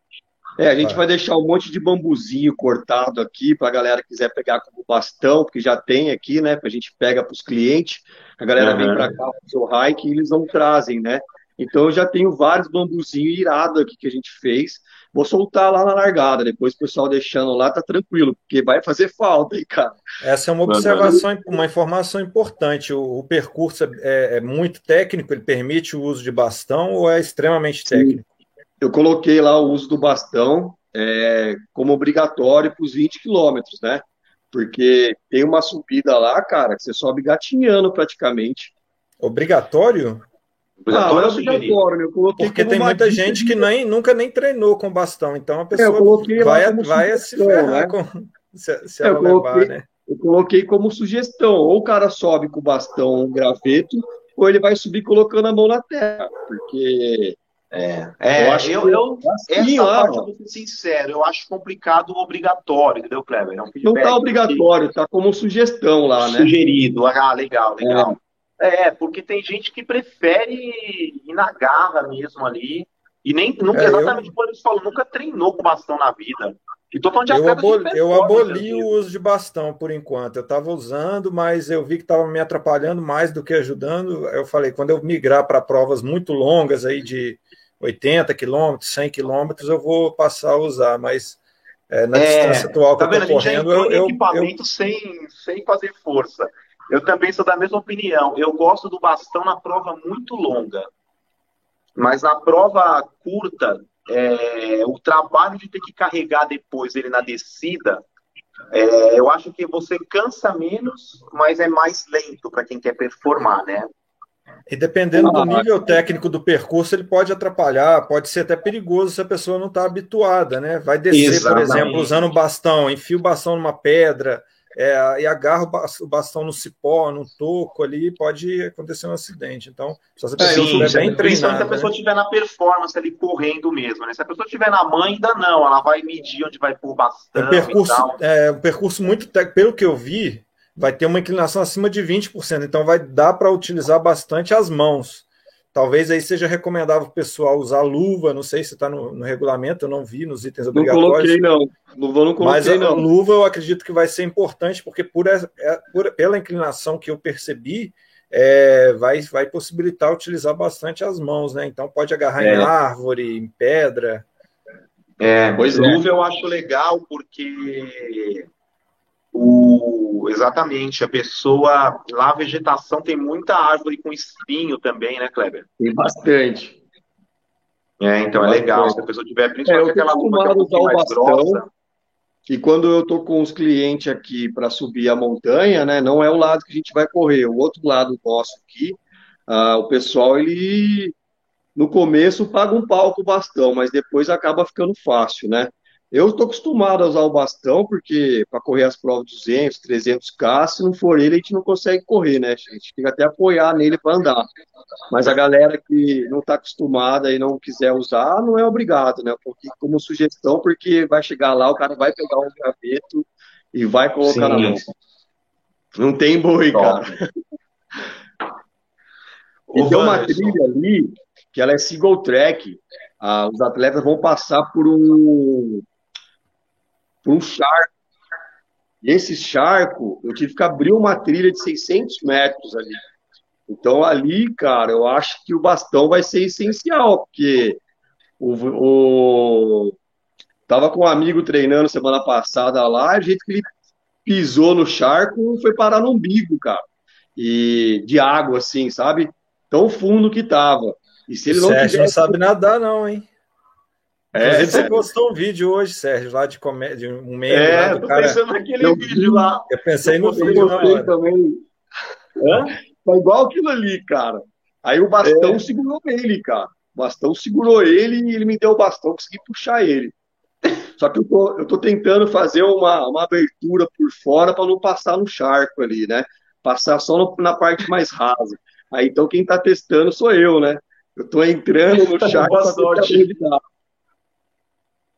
É, a gente vai. vai deixar um monte de bambuzinho cortado aqui para a galera que quiser pegar como bastão, porque já tem aqui, né? A gente pega para os clientes, a galera uhum. vem para cá fazer o hike e eles não trazem, né? Então eu já tenho vários bambuzinhos irados aqui que a gente fez. Vou soltar lá na largada, depois o pessoal deixando lá, tá tranquilo, porque vai fazer falta aí, cara. Essa é uma observação, uma informação importante. O, o percurso é, é, muito técnico, ele permite o uso de bastão ou é extremamente técnico? Eu coloquei lá o uso do bastão é, como obrigatório para os 20 quilômetros, né? Porque tem uma subida lá, cara, que você sobe gatinhando praticamente. Obrigatório? Obrigatório, ah, é obrigatório eu coloquei Porque tem muita gente que nem, nunca nem treinou com bastão, então a pessoa é, vai, vai se ferrar né? com, se, se ela eu coloquei, levar, né? Eu coloquei como sugestão, ou o cara sobe com o bastão graveto, ou ele vai subir colocando a mão na terra, porque é, é, eu acho eu, eu essa parte, eu vou ser sincero, eu acho complicado o obrigatório, entendeu, Kleber? É um não está obrigatório, está como sugestão lá, né? Sugerido, ah, legal, legal. É. é. porque tem gente que prefere ir na garra mesmo ali, e nem, nunca, é, exatamente eu... como eles falam, nunca treinou com bastão na vida. E tô falando de eu aboli, eu aboli o uso de bastão por enquanto. Eu estava usando, mas eu vi que estava me atrapalhando mais do que ajudando. Eu falei, quando eu migrar para provas muito longas aí de 80 quilômetros, 100 quilômetros, eu vou passar a usar, mas é, na é, distância atual que tá eu estou correndo, eu, eu, equipamento eu... Sem, sem fazer força. Eu também sou da mesma opinião. Eu gosto do bastão na prova muito longa, mas na prova curta, é, o trabalho de ter que carregar depois ele na descida, é, eu acho que você cansa menos, mas é mais lento para quem quer performar, né? E dependendo do nível técnico do percurso, ele pode atrapalhar, pode ser até perigoso se a pessoa não está habituada, né? Vai descer, Exatamente. por exemplo, usando um bastão, enfia o bastão numa pedra é, e agarra o bastão no cipó, no toco ali, pode acontecer um acidente. Então, se a pessoa estiver é, bem treinada... se a pessoa estiver né? na performance ali, correndo mesmo, né? Se a pessoa estiver na mãe, ainda não, ela vai medir onde vai pôr bastão é percurso, É um percurso muito técnico, pelo que eu vi, vai ter uma inclinação acima de 20%, então vai dar para utilizar bastante as mãos. Talvez aí seja recomendável o pessoal usar luva, não sei se está no, no, regulamento, eu não vi nos itens obrigatórios. Não coloquei, não. Luva não coloquei, Mas a, não. luva eu acredito que vai ser importante, porque por, é, por pela inclinação que eu percebi, é, vai, vai possibilitar utilizar bastante as mãos, né? Então pode agarrar é. em árvore, em pedra. É, pois luva eu acho legal porque o, exatamente, a pessoa. Lá a vegetação tem muita árvore com espinho também, né, Kleber? Tem bastante. É, então é legal. Se a pessoa tiver principalmente é, aquela luva que é um pouquinho mais bastão, grossa. E quando eu tô com os clientes aqui para subir a montanha, né? Não é o lado que a gente vai correr, o outro lado nosso aqui, ah, o pessoal ele no começo paga um pau com o bastão, mas depois acaba ficando fácil, né? Eu estou acostumado a usar o bastão, porque para correr as provas 200, 300K, se não for ele, a gente não consegue correr, né? A gente fica até apoiar nele para andar. Mas a galera que não está acostumada e não quiser usar, não é obrigado, né? Porque, como sugestão, porque vai chegar lá, o cara vai pegar um graveto e vai colocar Sim. na mão. Não tem boi, Top. cara. e tem uma trilha ali, que ela é single track. Ah, os atletas vão passar por um para um charco. E esse charco, eu tive que abrir uma trilha de 600 metros ali. Então, ali, cara, eu acho que o bastão vai ser essencial, porque o, o... tava com um amigo treinando semana passada lá, a gente que ele pisou no charco foi parar no umbigo, cara. E de água, assim, sabe? Tão fundo que tava. E se ele não Sérgio tivesse... não sabe nadar, não, hein? É, Inclusive, você postou um vídeo hoje, Sérgio, lá de comédia, um meme é, lá do cara. pensando naquele eu, vídeo lá. Eu pensei eu no vídeo na hora. também. É? Tá igual aquilo ali, cara. Aí o bastão é. segurou ele, cara. O bastão segurou ele e ele me deu o bastão, consegui puxar ele. Só que eu tô, eu tô tentando fazer uma, uma abertura por fora para não passar no charco ali, né? Passar só no, na parte mais rasa. Aí então quem tá testando sou eu, né? Eu tô entrando no charco para tentar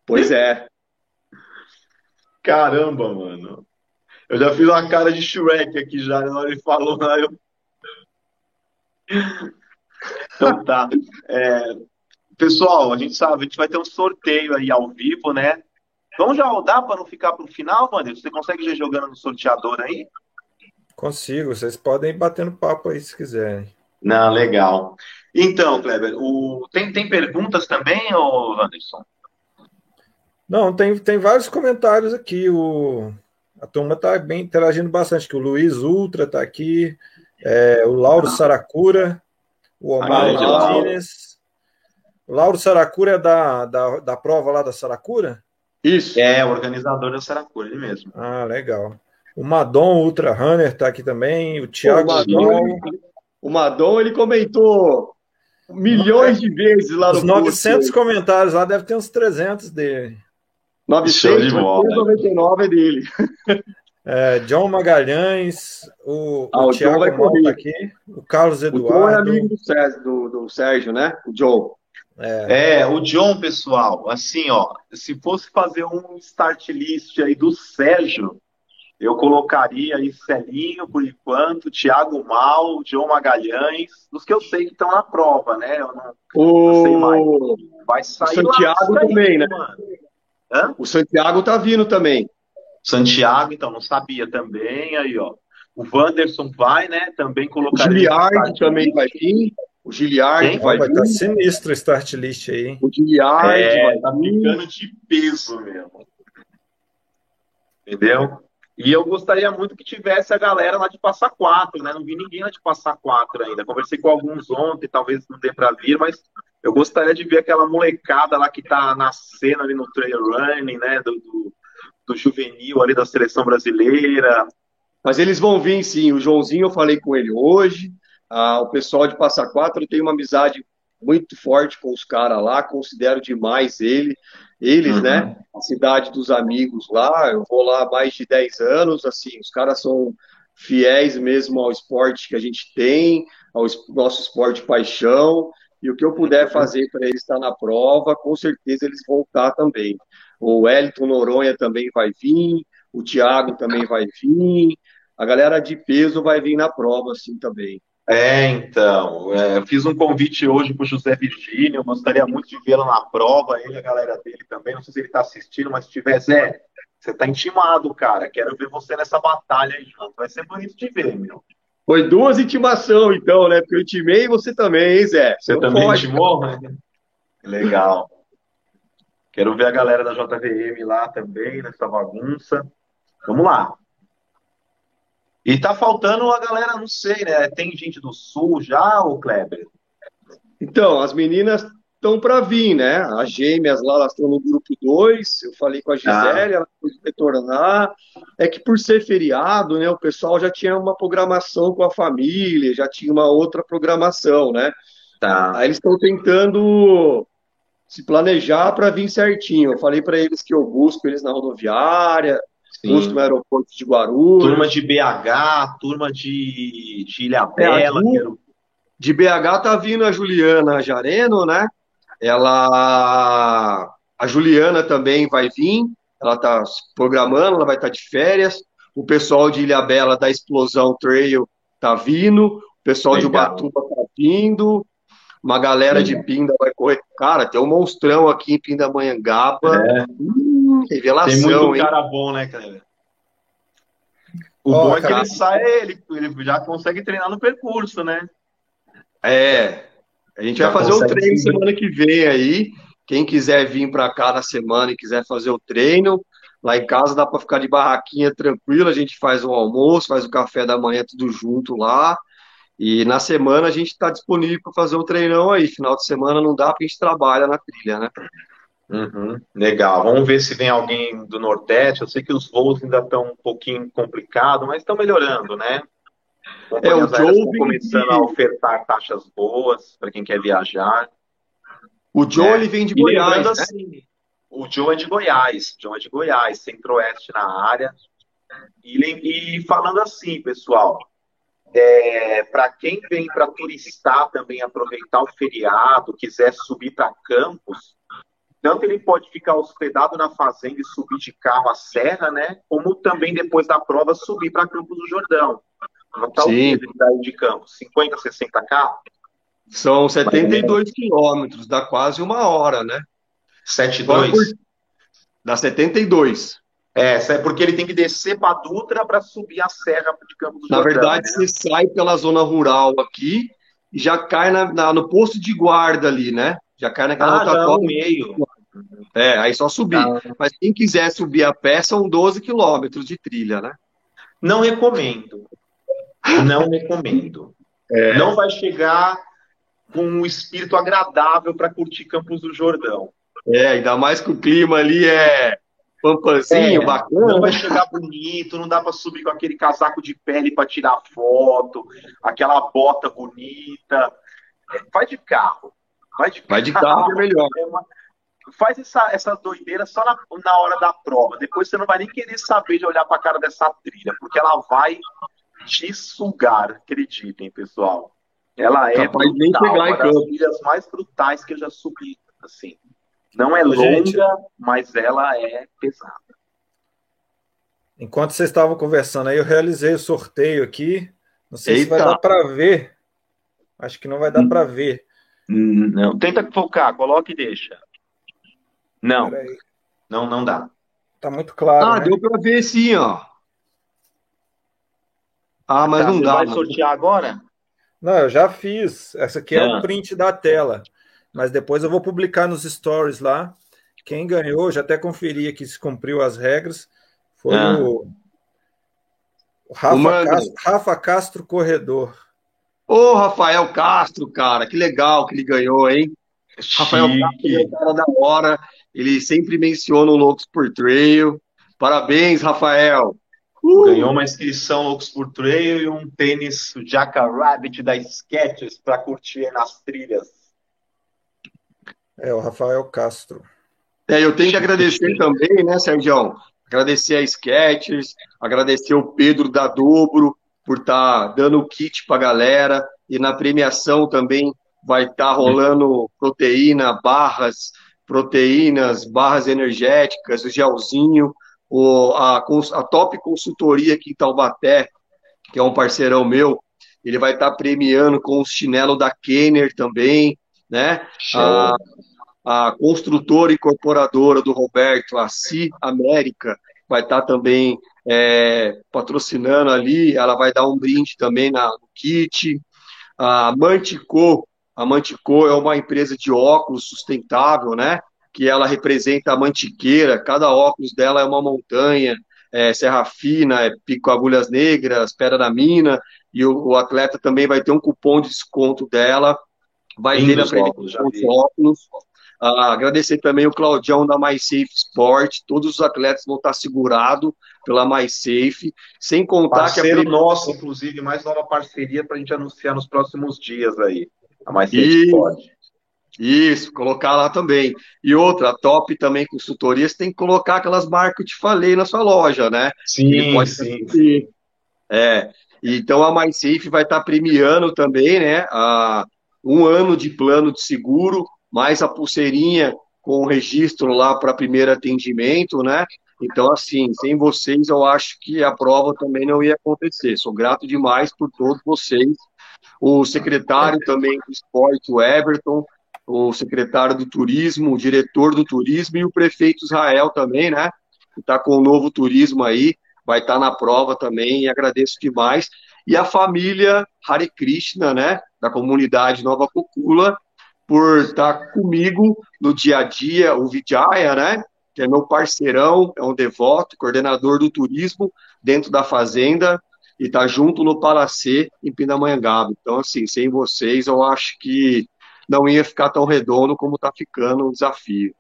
Pois é. Caramba, mano. Eu já fiz uma cara de Shrek aqui já, na hora ele falou lá, eu... Então tá. É, pessoal, a gente sabe, a gente vai ter um sorteio aí ao vivo, né? Vamos já rodar para não ficar para o final, Wander? Você consegue ir jogando no sorteador aí? Consigo, vocês podem ir batendo papo aí se quiserem. Não, legal. Então, Kleber, o... tem, tem perguntas também, ô Anderson? Não, tem, tem vários comentários aqui. O, a turma está bem interagindo bastante. Que o Luiz Ultra está aqui, é, o Lauro Saracura, o Omar Martínez. O Lauro Saracura é da, da, da prova lá da Saracura? Isso. É, o organizador da Saracura, ele mesmo. Ah, legal. O Madon Ultra Runner está aqui também, o Thiago o Madon, o Madon, ele comentou milhões de vezes lá no Os 900 post. comentários lá, deve ter uns 300 dele. 999 é dele. É, John Magalhães, o, ah, o, o Thiago vai aqui, o Carlos Eduardo. O John é amigo do Sérgio, do, do Sérgio né? O John. É. é. o John, pessoal, assim, ó, se fosse fazer um start list aí do Sérgio, eu colocaria aí Celinho, por enquanto, Thiago Mal, John Magalhães, dos que eu sei que estão na prova, né? Eu não, o... não sei mais. Vai sair o Santiago lá, também, né? Mano. Hã? O Santiago tá vindo também. Santiago, então, não sabia também. Aí, ó. O Wanderson vai, né? Também colocaria. O Giliard também vai vir. O Giliard vai, vai estar tá sinistro o start list aí. Hein? O Giliard é, vai tá ficando de peso mesmo. Entendeu? E eu gostaria muito que tivesse a galera lá de Passa Quatro, né? Não vi ninguém lá de Passa Quatro ainda. Conversei com alguns ontem, talvez não dê para vir, mas eu gostaria de ver aquela molecada lá que está nascendo ali no trail running, né? Do, do, do, juvenil ali da seleção brasileira. Mas eles vão vir sim. O Joãozinho, eu falei com ele hoje. Ah, o pessoal de Passa Quatro, eu tenho uma amizade muito forte com os caras lá, considero demais ele, eles, né? uhum. né? A cidade dos amigos lá, eu vou lá há mais de 10 anos, assim, os caras são fiéis mesmo ao esporte que a gente tem, ao nosso esporte paixão, e o que eu puder fazer para eles estar na prova, com certeza eles vão estar também. O Wellington Noronha também vai vir, o Thiago também vai vir, a galera de peso vai vir na prova, assim, também. É, então, é, eu fiz um convite hoje para o José Virgínio, gostaria muito de vê-lo na prova, ele a galera dele também, não sei se ele está assistindo, mas se tiver, Zé, você está intimado, cara, quero ver você nessa batalha aí vai ser bonito de ver, meu. Foi duas intimações, então, né? Porque eu intimei e você também, hein, Zé? Você não também pode, intimou? Legal. Quero ver a galera da JVM lá também, nessa bagunça. Vamos lá. E tá faltando a galera, não sei, né? Tem gente do Sul já, o Kleber? Então, as meninas estão para vir, né? As gêmeas lá, elas estão no grupo 2. Eu falei com a Gisele, ah. ela foi retornar. É que por ser feriado, né? O pessoal já tinha uma programação com a família, já tinha uma outra programação, né? Tá. Aí eles estão tentando se planejar para vir certinho. Eu falei para eles que eu busco eles na rodoviária, Sim. no aeroporto de Guarulhos. Turma de BH, turma de, de Ilha Bela. É. De BH tá vindo a Juliana Jareno, né? Ela. A Juliana também vai vir, ela tá programando, ela vai estar tá de férias. O pessoal de Ilha Bela da Explosão Trail tá vindo, o pessoal Legal. de Ubatuba tá vindo, uma galera Sim. de Pinda vai correr. Cara, tem um monstrão aqui em Pindamonhangaba. É. Hum, revelação, Tem muito hein? cara bom, né, cara? O oh, bom é que ele sai, ele, ele já consegue treinar no percurso, né? É. A gente já vai fazer o treino semana que vem aí. Quem quiser vir para cá na semana e quiser fazer o treino, lá em casa dá para ficar de barraquinha tranquilo. A gente faz o almoço, faz o café da manhã tudo junto lá. E na semana a gente está disponível para fazer o treinão aí. Final de semana não dá porque a gente trabalha na trilha, né? Uhum, legal. Vamos ver se vem alguém do Nordeste. Eu sei que os voos ainda estão um pouquinho complicados, mas estão melhorando, né? É, o Joe começando a ofertar taxas boas para quem quer viajar. O Joe é. ele vem de e Goiás, né? assim, o Joe é de Goiás, Joe é de Goiás, centro-oeste na área. E, e falando assim, pessoal, é, para quem vem para turistar também, aproveitar o feriado, quiser subir para Campos, tanto ele pode ficar hospedado na fazenda e subir de carro a serra, né? Como também depois da prova subir para Campos do Jordão. Não está de Campos? 50, 60 carros? São 72 quilômetros, dá quase uma hora, né? 72? Dá 72. É, é porque ele tem que descer para Dutra para subir a serra de Campos do Na Jordão, verdade, né? você sai pela zona rural aqui e já cai na, na, no posto de guarda ali, né? Já cai naquela ah, outra meio. É, aí só subir. Ah. Mas quem quiser subir a pé são 12 quilômetros de trilha, né? Não recomendo. Não recomendo. É. Não vai chegar com um espírito agradável para curtir Campos do Jordão. É, ainda mais que o clima ali é pampazinho, é, bacana. Não vai chegar bonito, não dá para subir com aquele casaco de pele para tirar foto, aquela bota bonita. Vai de carro. Vai de, vai de carro, é melhor. É uma, faz essa, essa doideira só na, na hora da prova. Depois você não vai nem querer saber de olhar para a cara dessa trilha, porque ela vai te sugar, acreditem, pessoal. Ela é Capaz brutal, uma das trilhas mais brutais que eu já subi, assim. Não é longa, Gente, mas ela é pesada. Enquanto vocês estavam conversando aí, eu realizei o sorteio aqui. Não sei Eita. se vai dar para ver. Acho que não vai dar hum. para ver. Não, tenta focar, coloca e deixa. Não. Não, não dá. Tá muito claro. Ah, né? deu para ver sim, ó. Ah, mas tá, não dá. Vai sortear agora? Não, eu já fiz. Essa aqui é, o print da tela mas depois eu vou publicar nos stories lá. Quem ganhou, já até conferi aqui se cumpriu as regras, foi ah. o, o Rafa, Castro, Rafa, Castro, Corredor. Ô, Rafael Castro, cara, que legal que ele ganhou, hein? Chique. Rafael Castro é um cara da hora, ele sempre menciona o Loucos por Trail. Parabéns, Rafael. Uh! Ganhou uma inscrição Loucos por Trail e um tênis Jackrabbit da Skechers para curtir nas trilhas. É, o Rafael Castro. É, eu tenho que agradecer também, né, Sérgio? Agradecer a Sketchers, agradecer o Pedro da Dobro por estar tá dando o kit para a galera. E na premiação também vai estar tá rolando proteína, barras, proteínas, barras energéticas, o gelzinho, o, a, a Top Consultoria aqui em Taubaté, que é um parceirão meu, ele vai estar tá premiando com o chinelo da Kenner também, né? A, a construtora e incorporadora do Roberto, a CI América, vai estar tá também é, patrocinando ali, ela vai dar um brinde também na, no kit. A Mantico, a Mantico é uma empresa de óculos sustentável, né? Que ela representa a mantiqueira, cada óculos dela é uma montanha, é, Serra Fina, é Pico Agulhas Negras, Pedra da Mina, e o, o, atleta também vai ter um cupom de desconto dela, vai ter na óculos, os óculos. Ah, agradecer também o Claudião da MySafe Sport, todos os atletas vão estar segurados pela MySafe, sem contar Parceiro que a nosso, inclusive, mais nova parceria para a gente anunciar nos próximos dias aí, a MySafe Sport. Isso, colocar lá também. E outra, a top também consultorias tem que colocar aquelas marcas que eu te falei na sua loja, né? Sim, pode sim. É, então a MySafe vai estar premiando também, né? A, um ano de plano de seguro, mais a pulseirinha com o registro lá para primeiro atendimento, né? Então, assim, sem vocês, eu acho que a prova também não ia acontecer. Sou grato demais por todos vocês. O secretário também do esporte, o Everton, o secretário do turismo, o diretor do turismo e o prefeito Israel também, né? Que está com o novo turismo aí, vai estar tá na prova também, e agradeço demais. E a família Hare Krishna, né? Da comunidade Nova Cocula, por estar tá comigo no dia a dia, o Vijaya, né? Que é meu parceirão, é um devoto, coordenador do turismo dentro da fazenda e tá junto no Palacê em Pindamonhangaba. Então, assim, sem vocês, eu acho que não ia ficar tão redondo como está ficando o desafio.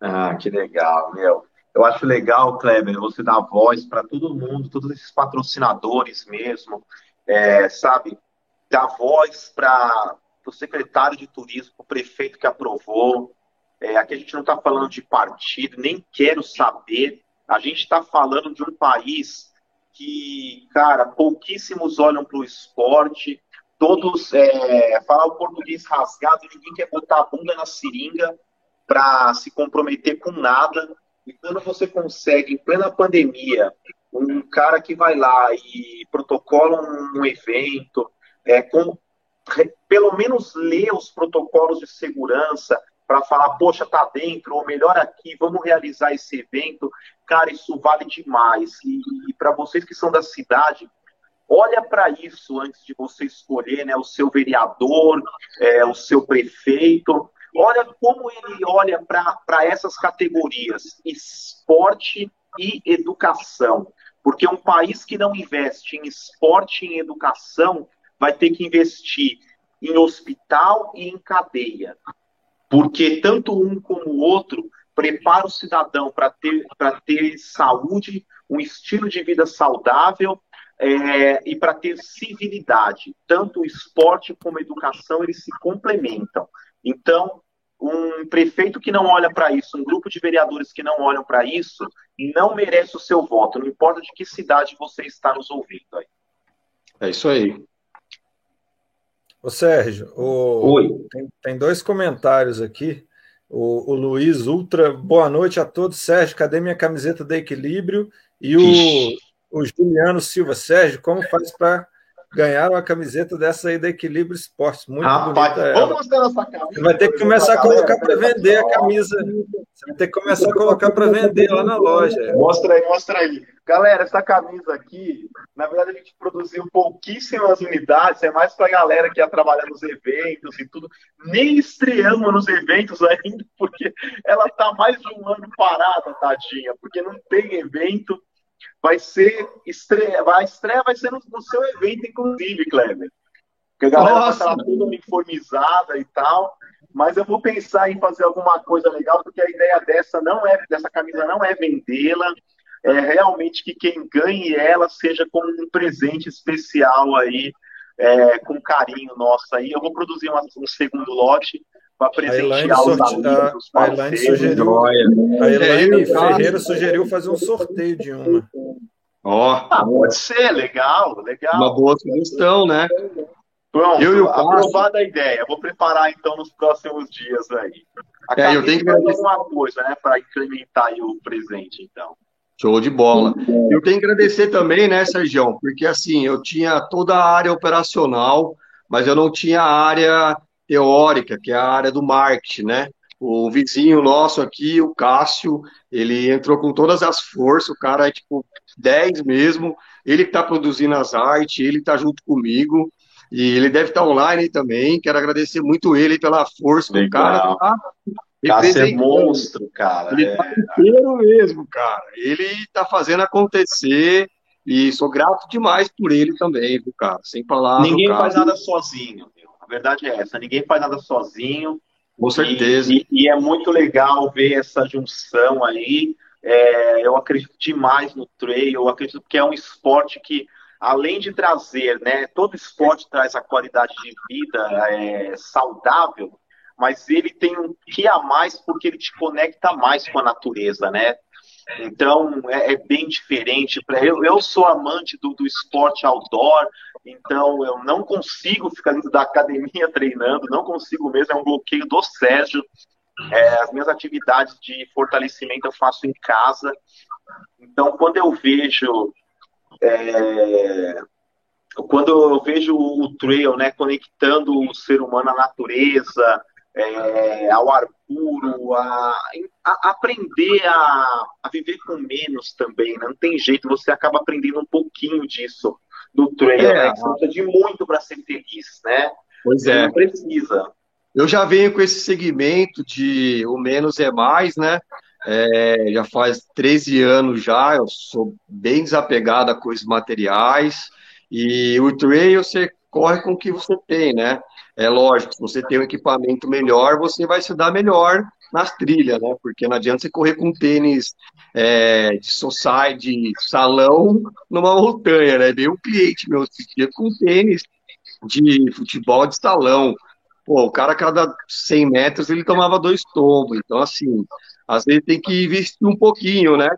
Ah, que legal, meu. Eu acho legal, Kleber, você dar voz para todo mundo, todos esses patrocinadores mesmo, é, sabe? Dar voz para o secretário de turismo, o prefeito que aprovou. É, aqui a gente não está falando de partido, nem quero saber. A gente está falando de um país que, cara, pouquíssimos olham para o esporte, todos é, falam o português rasgado, ninguém quer botar a bunda na seringa para se comprometer com nada. E quando você consegue, em plena pandemia, um cara que vai lá e protocola um evento, é, com, pelo menos lê os protocolos de segurança para falar, poxa, tá dentro, ou melhor aqui, vamos realizar esse evento. Cara, isso vale demais. E, e para vocês que são da cidade, olha para isso antes de você escolher né, o seu vereador, é, o seu prefeito. Olha como ele olha para essas categorias, esporte e educação. Porque um país que não investe em esporte e em educação vai ter que investir em hospital e em cadeia. Porque tanto um como o outro prepara o cidadão para ter, ter saúde, um estilo de vida saudável é, e para ter civilidade. Tanto o esporte como a educação, eles se complementam. Então, um prefeito que não olha para isso, um grupo de vereadores que não olham para isso, não merece o seu voto, não importa de que cidade você está nos ouvindo aí. É isso aí. Ô Sérgio, o... Oi. Tem, tem, dois comentários aqui. O, o, Luiz Ultra, boa noite a todos. Sérgio, cadê minha camiseta da Equilíbrio? E o, o Juliano Silva. Sérgio, como faz para ganhar uma camiseta dessa aí da Equilíbrio Esportes? Muito Rapaz, bonita vamos mostrar nossa camisa. Você vai ter que começar a colocar para vender a camisa. Você vai ter que começar a colocar para vender lá na loja. Mostra aí, mostra aí. Galera, essa camisa aqui, na verdade a gente produziu pouquíssimas unidades, é mais para a galera que ia trabalhar nos eventos e tudo. Nem estreamos nos eventos ainda, porque ela tá mais de um ano parada, tadinha, porque não tem evento vai ser estreia, a estreia vai ser no, no seu evento, inclusive, Kleber. Porque a galera vai estar toda uniformizada e tal. Mas eu vou pensar em fazer alguma coisa legal, porque a ideia dessa não é, dessa camisa não é vendê-la, é realmente que quem ganhe ela seja como um presente especial aí, é, com carinho nosso aí. Eu vou produzir um segundo lote para presentear os alunos, a, Elaine sugeriu, a Elaine Ferreira sugeriu fazer um sorteio de uma. Ó, oh. ah, pode ser, legal, legal. Uma boa sugestão, né? Pronto, eu, eu aprovada a ideia. Vou preparar então nos próximos dias aí. A é, eu tenho que fazer alguma coisa, né, para incrementar o presente, então. Show de bola. Eu tenho que agradecer também, né, Sérgio? Porque assim, eu tinha toda a área operacional, mas eu não tinha a área teórica, que é a área do marketing, né? O vizinho nosso aqui, o Cássio, ele entrou com todas as forças, o cara é tipo 10 mesmo, ele que tá produzindo as artes, ele tá junto comigo, e ele deve estar online também. Quero agradecer muito ele pela força do cara. Tá Cássio é monstro, cara. Ele tá é. inteiro mesmo, cara. Ele tá fazendo acontecer e sou grato demais por ele também, cara? Sem palavras. Ninguém faz nada sozinho, verdade é essa. Ninguém faz nada sozinho. Com certeza. E, e, e é muito legal ver essa junção aí. É, eu acredito demais no trail. Eu acredito que é um esporte que além de trazer, né, todo esporte traz a qualidade de vida é, saudável, mas ele tem um que a mais porque ele te conecta mais com a natureza, né? Então é, é bem diferente. Eu, eu sou amante do, do esporte outdoor, então eu não consigo ficar dentro da academia treinando, não consigo mesmo, é um bloqueio do Sérgio. É, as minhas atividades de fortalecimento eu faço em casa. Então, quando eu vejo é, quando eu vejo o trail, né, conectando o ser humano à natureza, é, ao ar puro, a, a aprender a, a, viver com menos também, né? não tem jeito, você acaba aprendendo um pouquinho disso do trail, é, né? Você precisa de muito para ser feliz, né? Pois é. Não precisa. Eu já venho com esse segmento de o menos é mais, né? É, já faz 13 anos já, eu sou bem desapegado a coisas materiais, e o trail você corre com o que você tem, né? É lógico, se você tem um equipamento melhor, você vai se dar melhor nas trilhas, né? Porque não adianta você correr com tênis é, de society, de salão, numa montanha, né? Veio um cliente meu esse dia com tênis de futebol de salão. Pô, o cara, a cada 100 metros, ele tomava dois tombos. Então, assim, às vezes tem que investir um pouquinho, né?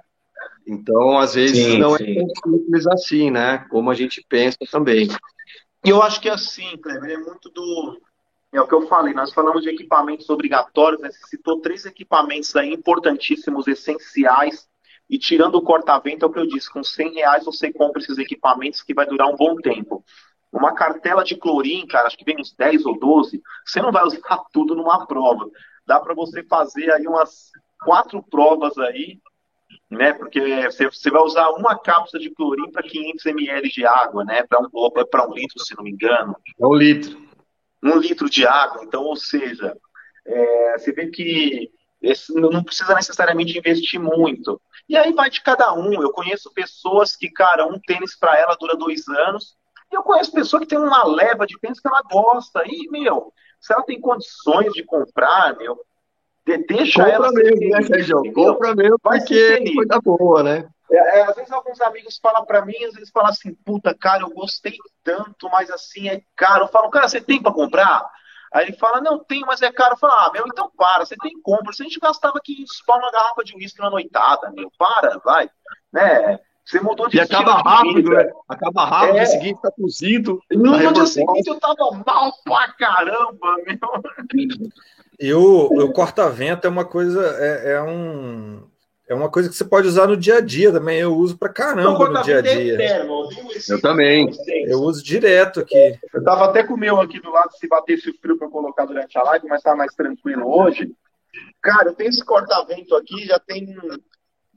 Então, às vezes sim, não é sim. é tão simples assim, né? Como a gente pensa também. E eu acho que é assim, Kleber, é muito do. É o que eu falei, nós falamos de equipamentos obrigatórios, né? Você citou três equipamentos aí importantíssimos, essenciais, e tirando o corta-vento, é o que eu disse, com 100 reais você compra esses equipamentos que vai durar um bom tempo. Uma cartela de clorim, cara, acho que vem uns 10 ou 12, você não vai usar tudo numa prova. Dá para você fazer aí umas quatro provas aí, né? Porque você, você vai usar uma cápsula de clorim para 500 ml de água, né? Para um, para um litro, se não me engano. É um litro. Um litro de água. Então, ou seja, é, você vê que esse, não precisa necessariamente investir muito. E aí vai de cada um. Eu conheço pessoas que, cara, um tênis para ela dura dois anos. E eu conheço pessoa que tem uma leva de tênis que ela gosta. E, meu, se ela tem condições de comprar, meu, Deixa Compra ela mesmo, né, Sérgio? Compra mesmo, porque é coisa boa, né? É, é, às vezes alguns amigos falam para mim, às vezes falam assim, puta, cara, eu gostei tanto, mas assim é caro. Eu falo, cara, você tem para comprar? Aí ele fala, não, tem, mas é caro. Eu falo, ah, meu, então para, você tem compra. Se a gente gastava aqui pau numa garrafa de uísque na noitada, meu, para, vai. Né? Você mudou de E acaba rápido, né? Acaba rápido, é. no seguinte tá cozido. No tá dia seguinte eu tava mal pra caramba, meu. E o, o corta-vento é uma coisa, é, é, um, é uma coisa que você pode usar no dia a dia também. Eu uso pra caramba no dia a dia. Eterno, eu também. Eu uso direto aqui. Eu tava até com o meu aqui do lado, se batesse o frio pra colocar durante a live, mas tá mais tranquilo hoje. Cara, eu tenho esse corta-vento aqui, já tem,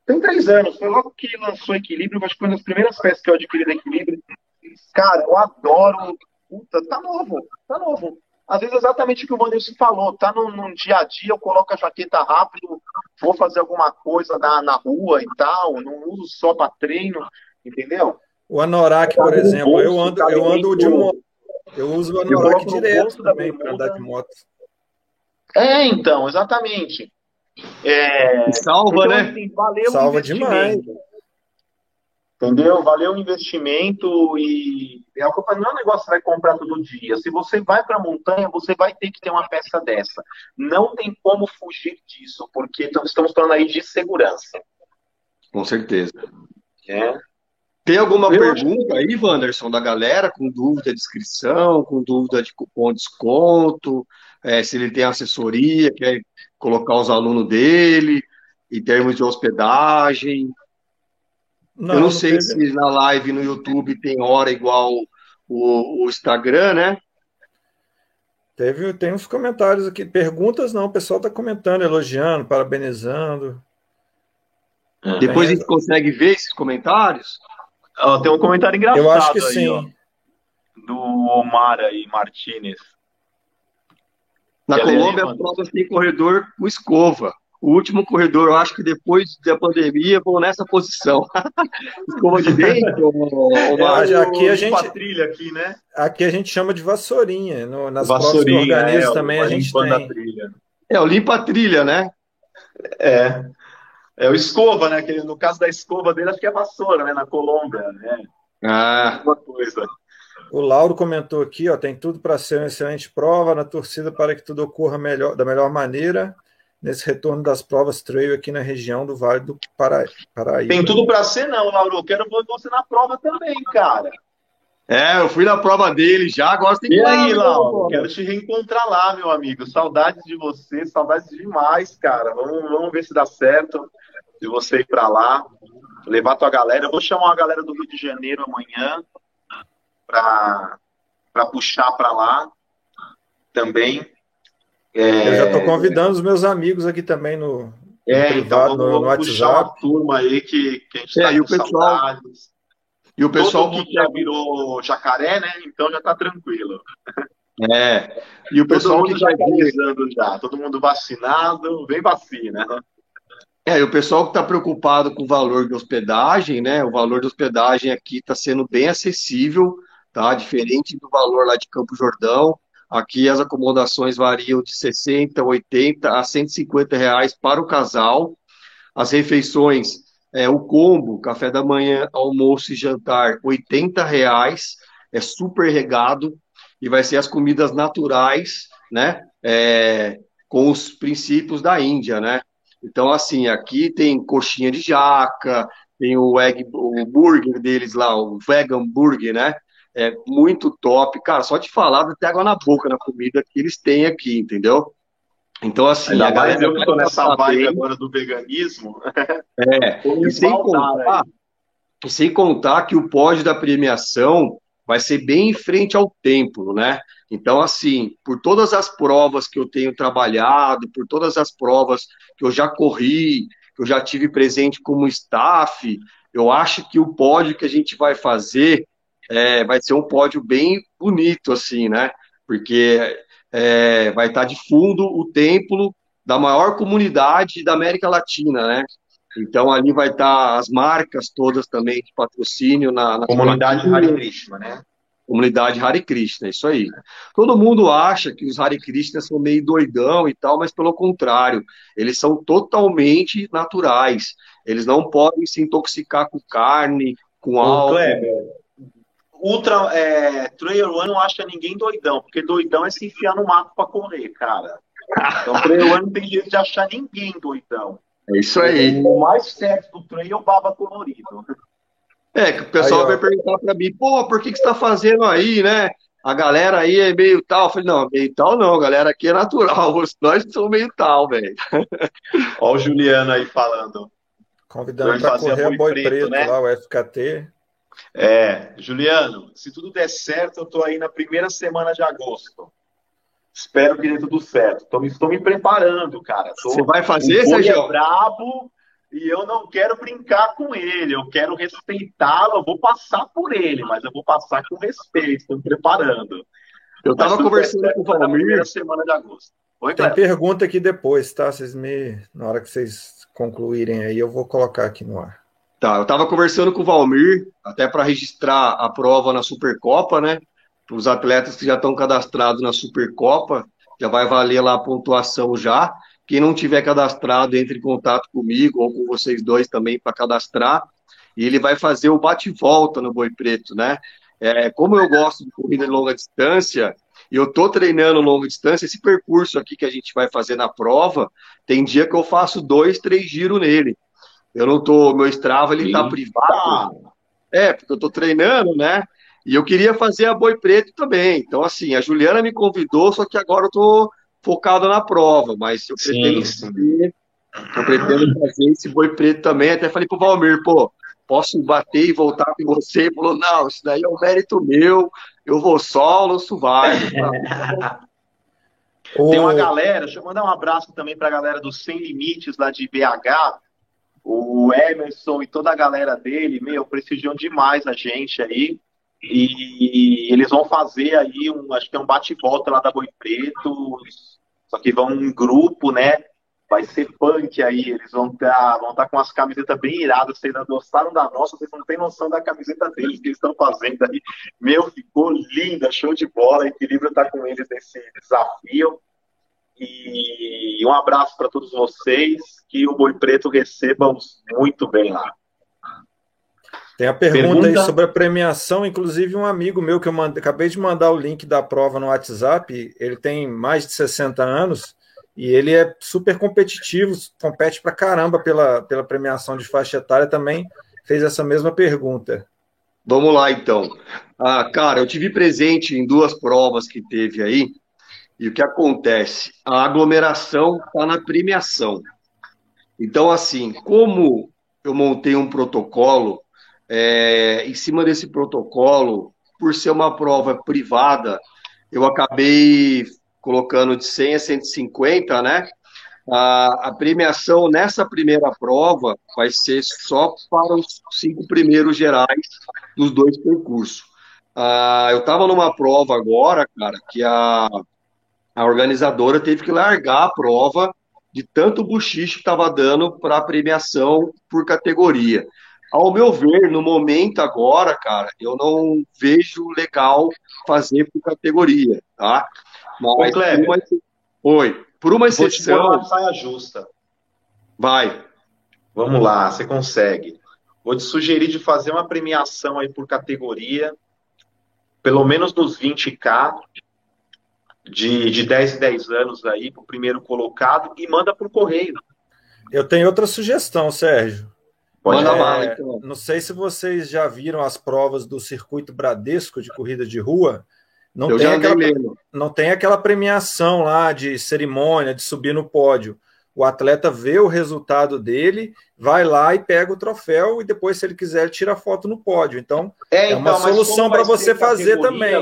tem três anos. Foi logo que lançou Equilíbrio, acho que foi uma das primeiras peças que eu adquiri da Equilíbrio. Cara, eu adoro. Puta, tá novo, tá novo. Às vezes, exatamente o que o Wanderson falou, tá num, num, dia a dia, eu coloco a jaqueta rápido, vou fazer alguma coisa na, na rua e tal, não uso só para treino, entendeu? O anorak, por tá exemplo, bolso, eu ando, tá eu ando de moto. Eu uso o anorak direto também para andar de moto. É, então, exatamente. É, salva, então, né? Assim, Salva demais. Entendeu? Valeu o investimento e é não é um negócio que você vai comprar todo dia. Se você vai para a montanha, você vai ter que ter uma peça dessa. Não tem como fugir disso, porque estamos falando aí de segurança. Com certeza. É. Tem alguma eu pergunta acho... aí, Wanderson, da galera, com dúvida de inscrição, com dúvida de cupom de desconto, é, se ele tem assessoria, quer colocar os alunos dele, em termos de hospedagem? Não, eu não, não sei teve... se na live no YouTube tem hora igual o, o Instagram, né? Teve, tem uns comentários aqui, perguntas não, o pessoal está comentando, elogiando, parabenizando. É. Depois a gente consegue ver esses comentários? Oh, tem um comentário engraçado Eu acho que aí, sim. Ó, do Omar aí, Martinez. Na Colômbia, as provas têm corredor com escova. O último corredor, eu acho que depois da pandemia, vou nessa posição. escova de dente, ou, é, aqui a gente trilha aqui, né? Aqui a gente chama de vassourinha. No, nas vassourinha, provas que organiza é, também a gente tem. Trilha. É, o limpa trilha, né? É. É o escova, né? Que, no caso da escova dele, acho que é vassoura, né? Na Colômbia, né? Ah. Uma coisa. O Lauro comentou aqui, ó, tem tudo para ser uma excelente prova na torcida para que tudo ocorra melhor, da melhor maneira nesse retorno das provas trail aqui na região do Vale do Paraíba. Tem tudo para ser não, Lauro. Eu quero ver você na prova também, cara. É, eu fui na prova dele já, gosto de E aí, Lauro? Quero te reencontrar lá, meu amigo. Saudades de você, saudades demais, cara. Vamos, vamos ver se dá certo de você ir para lá, levar tua galera. Eu vou chamar a galera do Rio de Janeiro amanhã para puxar para lá também. É... Eu já estou convidando os meus amigos aqui também no, é, no então privado, então vamos, no, no WhatsApp. puxar uma turma aí que, que a gente está é, e o pessoal saudades. E o pessoal que já virou jacaré, né? Então já está tranquilo. É. E o pessoal que já já, todo mundo vacinado, vem vacina. É, e o pessoal que está preocupado com o valor de hospedagem, né? O valor de hospedagem aqui está sendo bem acessível, tá? Diferente do valor lá de Campo Jordão. Aqui as acomodações variam de 60, 80 a 150 reais para o casal. As refeições, é, o combo, café da manhã, almoço e jantar, 80 reais. É super regado e vai ser as comidas naturais, né? É, com os princípios da Índia, né? Então, assim, aqui tem coxinha de jaca, tem o egg, o burger deles lá, o vegan burger, né? É muito top. Cara, só de falar, dá até água na boca na comida que eles têm aqui, entendeu? Então, assim, Ainda a galera eu tô nessa vibe bem. agora do veganismo. É, e sem, contar, e sem contar que o pódio da premiação vai ser bem em frente ao templo, né? Então, assim, por todas as provas que eu tenho trabalhado, por todas as provas que eu já corri, que eu já tive presente como staff, eu acho que o pódio que a gente vai fazer é, vai ser um pódio bem bonito, assim, né? Porque é, vai estar de fundo o templo da maior comunidade da América Latina, né? Então ali vai estar as marcas todas também de patrocínio na, na comunidade Hare Krishna, né? Comunidade Hare Krishna, isso aí. Todo mundo acha que os Hare Krishna são meio doidão e tal, mas pelo contrário, eles são totalmente naturais. Eles não podem se intoxicar com carne, com álcool. Kleber, Ultra é, Trail One não acha ninguém doidão, porque doidão é se enfiar no mato para correr, cara. Então Trail One não tem jeito de achar ninguém doidão. É isso aí. O mais certo do trail é o baba colorido. É, que o pessoal aí, vai perguntar para mim, pô, por que, que você está fazendo aí, né? A galera aí é meio tal. Eu falei, não, meio tal não, galera aqui é natural. Nós somos meio tal, velho. Olha o Juliano aí falando. Convidando para correr a boi preto, preto né? lá, o FKT. É, Juliano, se tudo der certo, eu tô aí na primeira semana de agosto. Espero que dê tudo certo. Tô, estou me preparando, cara. Tô, Você vai fazer, Sérgio? É brabo e eu não quero brincar com ele. Eu quero respeitá-lo. Eu vou passar por ele, mas eu vou passar com respeito. Estou me preparando. Eu estava conversando com o Valmir. Na primeira semana de agosto. Oi, Tem pergunta aqui depois, tá? Vocês me. Na hora que vocês concluírem aí, eu vou colocar aqui no ar. Tá, eu estava conversando com o Valmir, até para registrar a prova na Supercopa, né? Para os atletas que já estão cadastrados na Supercopa, já vai valer lá a pontuação já. Quem não tiver cadastrado, entre em contato comigo ou com vocês dois também para cadastrar. E ele vai fazer o bate-volta no Boi Preto, né? É, como eu gosto de corrida de longa distância, e eu tô treinando longa distância, esse percurso aqui que a gente vai fazer na prova, tem dia que eu faço dois, três giros nele. Eu não tô, meu Strava ele tá privado. É, porque eu tô treinando, né? E eu queria fazer a boi preto também. Então, assim, a Juliana me convidou, só que agora eu tô focado na prova, mas eu pretendo, sim. eu pretendo fazer esse boi preto também. Até falei pro Valmir, pô, posso bater e voltar com você? Ele falou, não, isso daí é um mérito meu, eu vou solo, isso vai. Tem uma galera, deixa eu mandar um abraço também para a galera do Sem Limites lá de BH, o Emerson e toda a galera dele, meu, prestigiam demais a gente aí. E eles vão fazer aí um, acho que é um bate-volta lá da Boi Preto, só que vão em grupo, né? Vai ser punk aí, eles vão estar tá, vão tá com as camisetas bem iradas, vocês gostaram da nossa, vocês não têm noção da camiseta deles que eles estão fazendo aí. Meu, ficou linda, show de bola, equilíbrio tá com eles nesse desafio. E um abraço para todos vocês, que o Boi Preto receba-os muito bem lá. Tem a pergunta, pergunta, aí sobre a premiação, inclusive um amigo meu que eu mande, acabei de mandar o link da prova no WhatsApp, ele tem mais de 60 anos e ele é super competitivo, compete pra caramba pela, pela premiação de faixa etária também, fez essa mesma pergunta. Vamos lá então. Ah, cara, eu tive presente em duas provas que teve aí, e o que acontece? A aglomeração está na premiação. Então, assim, como eu montei um protocolo, é, em cima desse protocolo, por ser uma prova privada, eu acabei colocando de 100 a 150, né? A, a premiação nessa primeira prova vai ser só para os cinco primeiros gerais dos dois percursos. Ah, eu estava numa prova agora, cara, que a a organizadora teve que largar a prova de tanto buchiche que estava dando para a premiação por categoria. Ao meu ver, no momento agora, cara, eu não vejo legal fazer por categoria, tá? Mas Ô, por uma... Oi, por uma exceção. Vou te saia justa. Vai. Vamos lá, você consegue. Vou te sugerir de fazer uma premiação aí por categoria, pelo menos nos 20k, de, de 10 em 10 anos aí para o primeiro colocado e manda por correio. Eu tenho outra sugestão, Sérgio. Pode é, lá, então. Não sei se vocês já viram as provas do circuito Bradesco de corrida de rua. Não, Eu tem aquela, não tem aquela premiação lá de cerimônia, de subir no pódio. O atleta vê o resultado dele, vai lá e pega o troféu e depois, se ele quiser, tira foto no pódio. Então, é, é uma então, solução para você fazer também.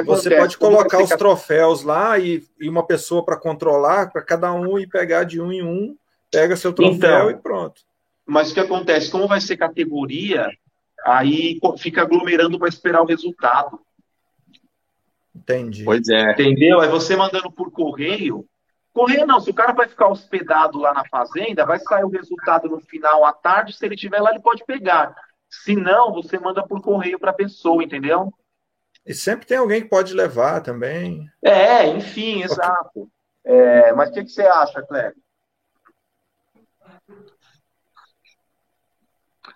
Wanderson? Você pode colocar os troféus lá e, e uma pessoa para controlar, para cada um e pegar de um em um, pega seu troféu então, e pronto. Mas o que acontece? Como vai ser categoria, aí fica aglomerando para esperar o resultado. Entendi. Pois é. Entendeu? Aí você mandando por correio. Correio não, se o cara vai ficar hospedado lá na fazenda, vai sair o resultado no final à tarde, se ele estiver lá, ele pode pegar. Se não, você manda por correio para a pessoa, entendeu? E sempre tem alguém que pode levar também. É, enfim, exato. É, mas o que, que, você acha, Cleber?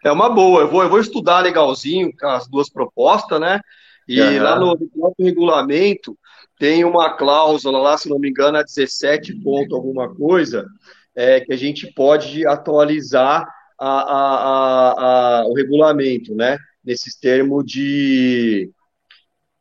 É uma boa. Eu vou, eu vou estudar legalzinho as duas propostas, né? E uhum. lá no, próprio regulamento tem uma cláusula lá, se não me engano, a 17 ponto alguma coisa, é, que a gente pode atualizar a, a, a, o regulamento, né? Nesses termos de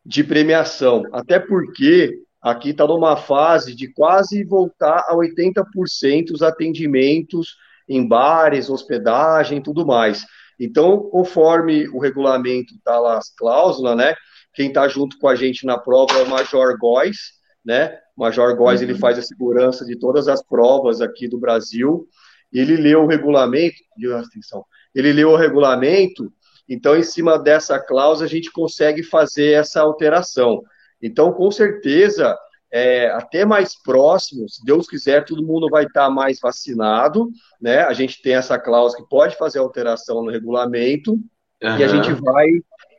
de premiação, até porque aqui está numa fase de quase voltar a 80% os atendimentos em bares, hospedagem, tudo mais. Então, conforme o regulamento está lá as cláusulas, né? Quem está junto com a gente na prova é o Major Góes, né? O Major Góes uhum. ele faz a segurança de todas as provas aqui do Brasil. Ele leu o regulamento, atenção, ele leu o regulamento então, em cima dessa cláusula, a gente consegue fazer essa alteração. Então, com certeza, é, até mais próximo, se Deus quiser, todo mundo vai estar mais vacinado, né? A gente tem essa cláusula que pode fazer alteração no regulamento uhum. e a gente vai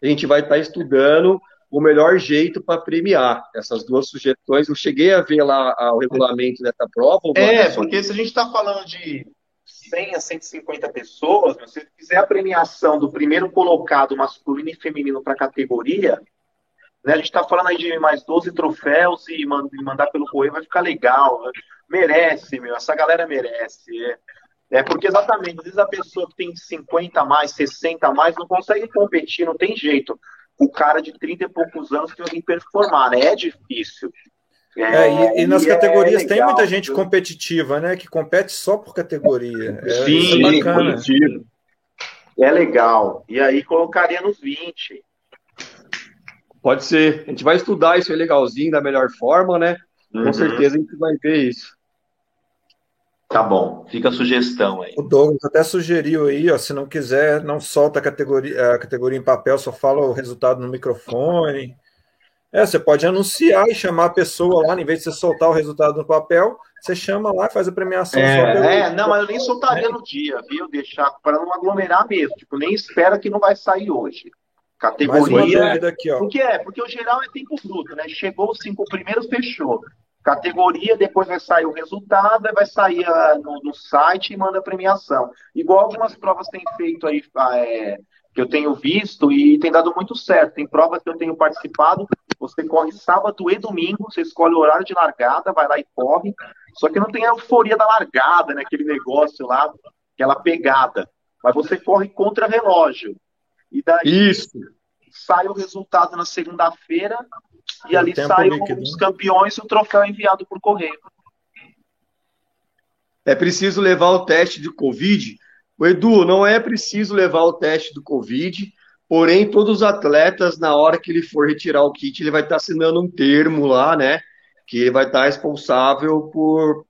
a gente vai estar estudando o melhor jeito para premiar essas duas sugestões. Eu cheguei a ver lá o regulamento dessa prova. É, porque se a gente está falando de 100 a 150 pessoas, se fizer a premiação do primeiro colocado masculino e feminino para a categoria, né, a gente está falando aí de mais 12 troféus e mandar pelo correio vai ficar legal. Né? Merece, meu, essa galera merece. É, é porque exatamente, às vezes a pessoa que tem 50 a mais, 60 a mais, não consegue competir, não tem jeito. O cara de 30 e poucos anos que performar, né? É difícil. É, e, e, nas e é categorias é tem muita gente competitiva, né? Que compete só por categoria. É, Sim, é bacana. É legal. E aí colocaria nos 20. Pode ser. A gente vai estudar isso aí legalzinho, da melhor forma, né? Com uhum. certeza a gente vai ver isso. Tá bom, fica a sugestão aí. O Douglas até sugeriu aí, ó, se não quiser, não solta a categoria, a categoria em papel, só fala o resultado no microfone. É, você pode anunciar e chamar a pessoa lá, em vez de você soltar o resultado no papel, você chama lá, faz a premiação. É, pelo... é não, mas eu nem soltaria no dia, viu? Deixar para não aglomerar mesmo. Tipo, nem espera que não vai sair hoje. Categoria. Aqui, ó. Porque é, porque o geral é tempo bruto, né? Chegou os cinco primeiros, fechou. Categoria, depois vai sair o resultado, vai sair uh, no, no, site e manda a premiação. Igual algumas provas têm feito aí, ah, é, que eu tenho visto e tem dado muito certo. Tem provas que eu tenho participado, você corre sábado e domingo, você escolhe o horário de largada, vai lá e corre. Só que não tem a euforia da largada, né? Aquele negócio lá, aquela pegada. Mas você corre contra relógio. E daí Isso. sai o resultado na segunda-feira e ali saem os campeões e o troféu é enviado por correio. É preciso levar o teste de Covid. O Edu, não é preciso levar o teste do Covid, porém, todos os atletas, na hora que ele for retirar o kit, ele vai estar assinando um termo lá, né? Que ele vai estar responsável por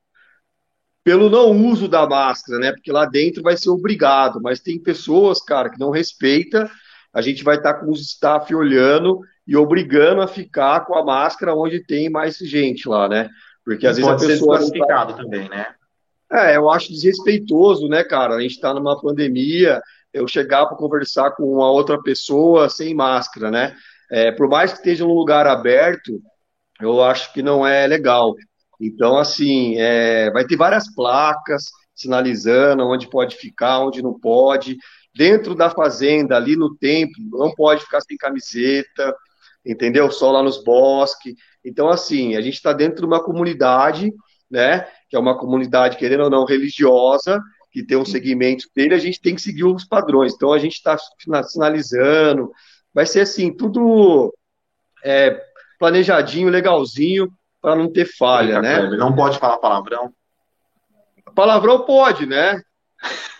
pelo não uso da máscara, né? Porque lá dentro vai ser obrigado, mas tem pessoas, cara, que não respeita. A gente vai estar com os staff olhando e obrigando a ficar com a máscara onde tem mais gente lá, né? Porque às vezes a pessoa. Ser tá... também, né? É, eu acho desrespeitoso, né, cara? A gente está numa pandemia, eu chegar para conversar com uma outra pessoa sem máscara, né? É, por mais que esteja num lugar aberto, eu acho que não é legal. Então, assim, é, vai ter várias placas sinalizando onde pode ficar, onde não pode. Dentro da fazenda, ali no templo, não pode ficar sem camiseta entendeu? Só lá nos bosques. Então, assim, a gente está dentro de uma comunidade, né? Que é uma comunidade, querendo ou não, religiosa, que tem um segmento dele, a gente tem que seguir os padrões. Então, a gente está sinalizando. Vai ser assim, tudo é, planejadinho, legalzinho, para não ter falha, né? Não pode falar palavrão. Palavrão pode, né?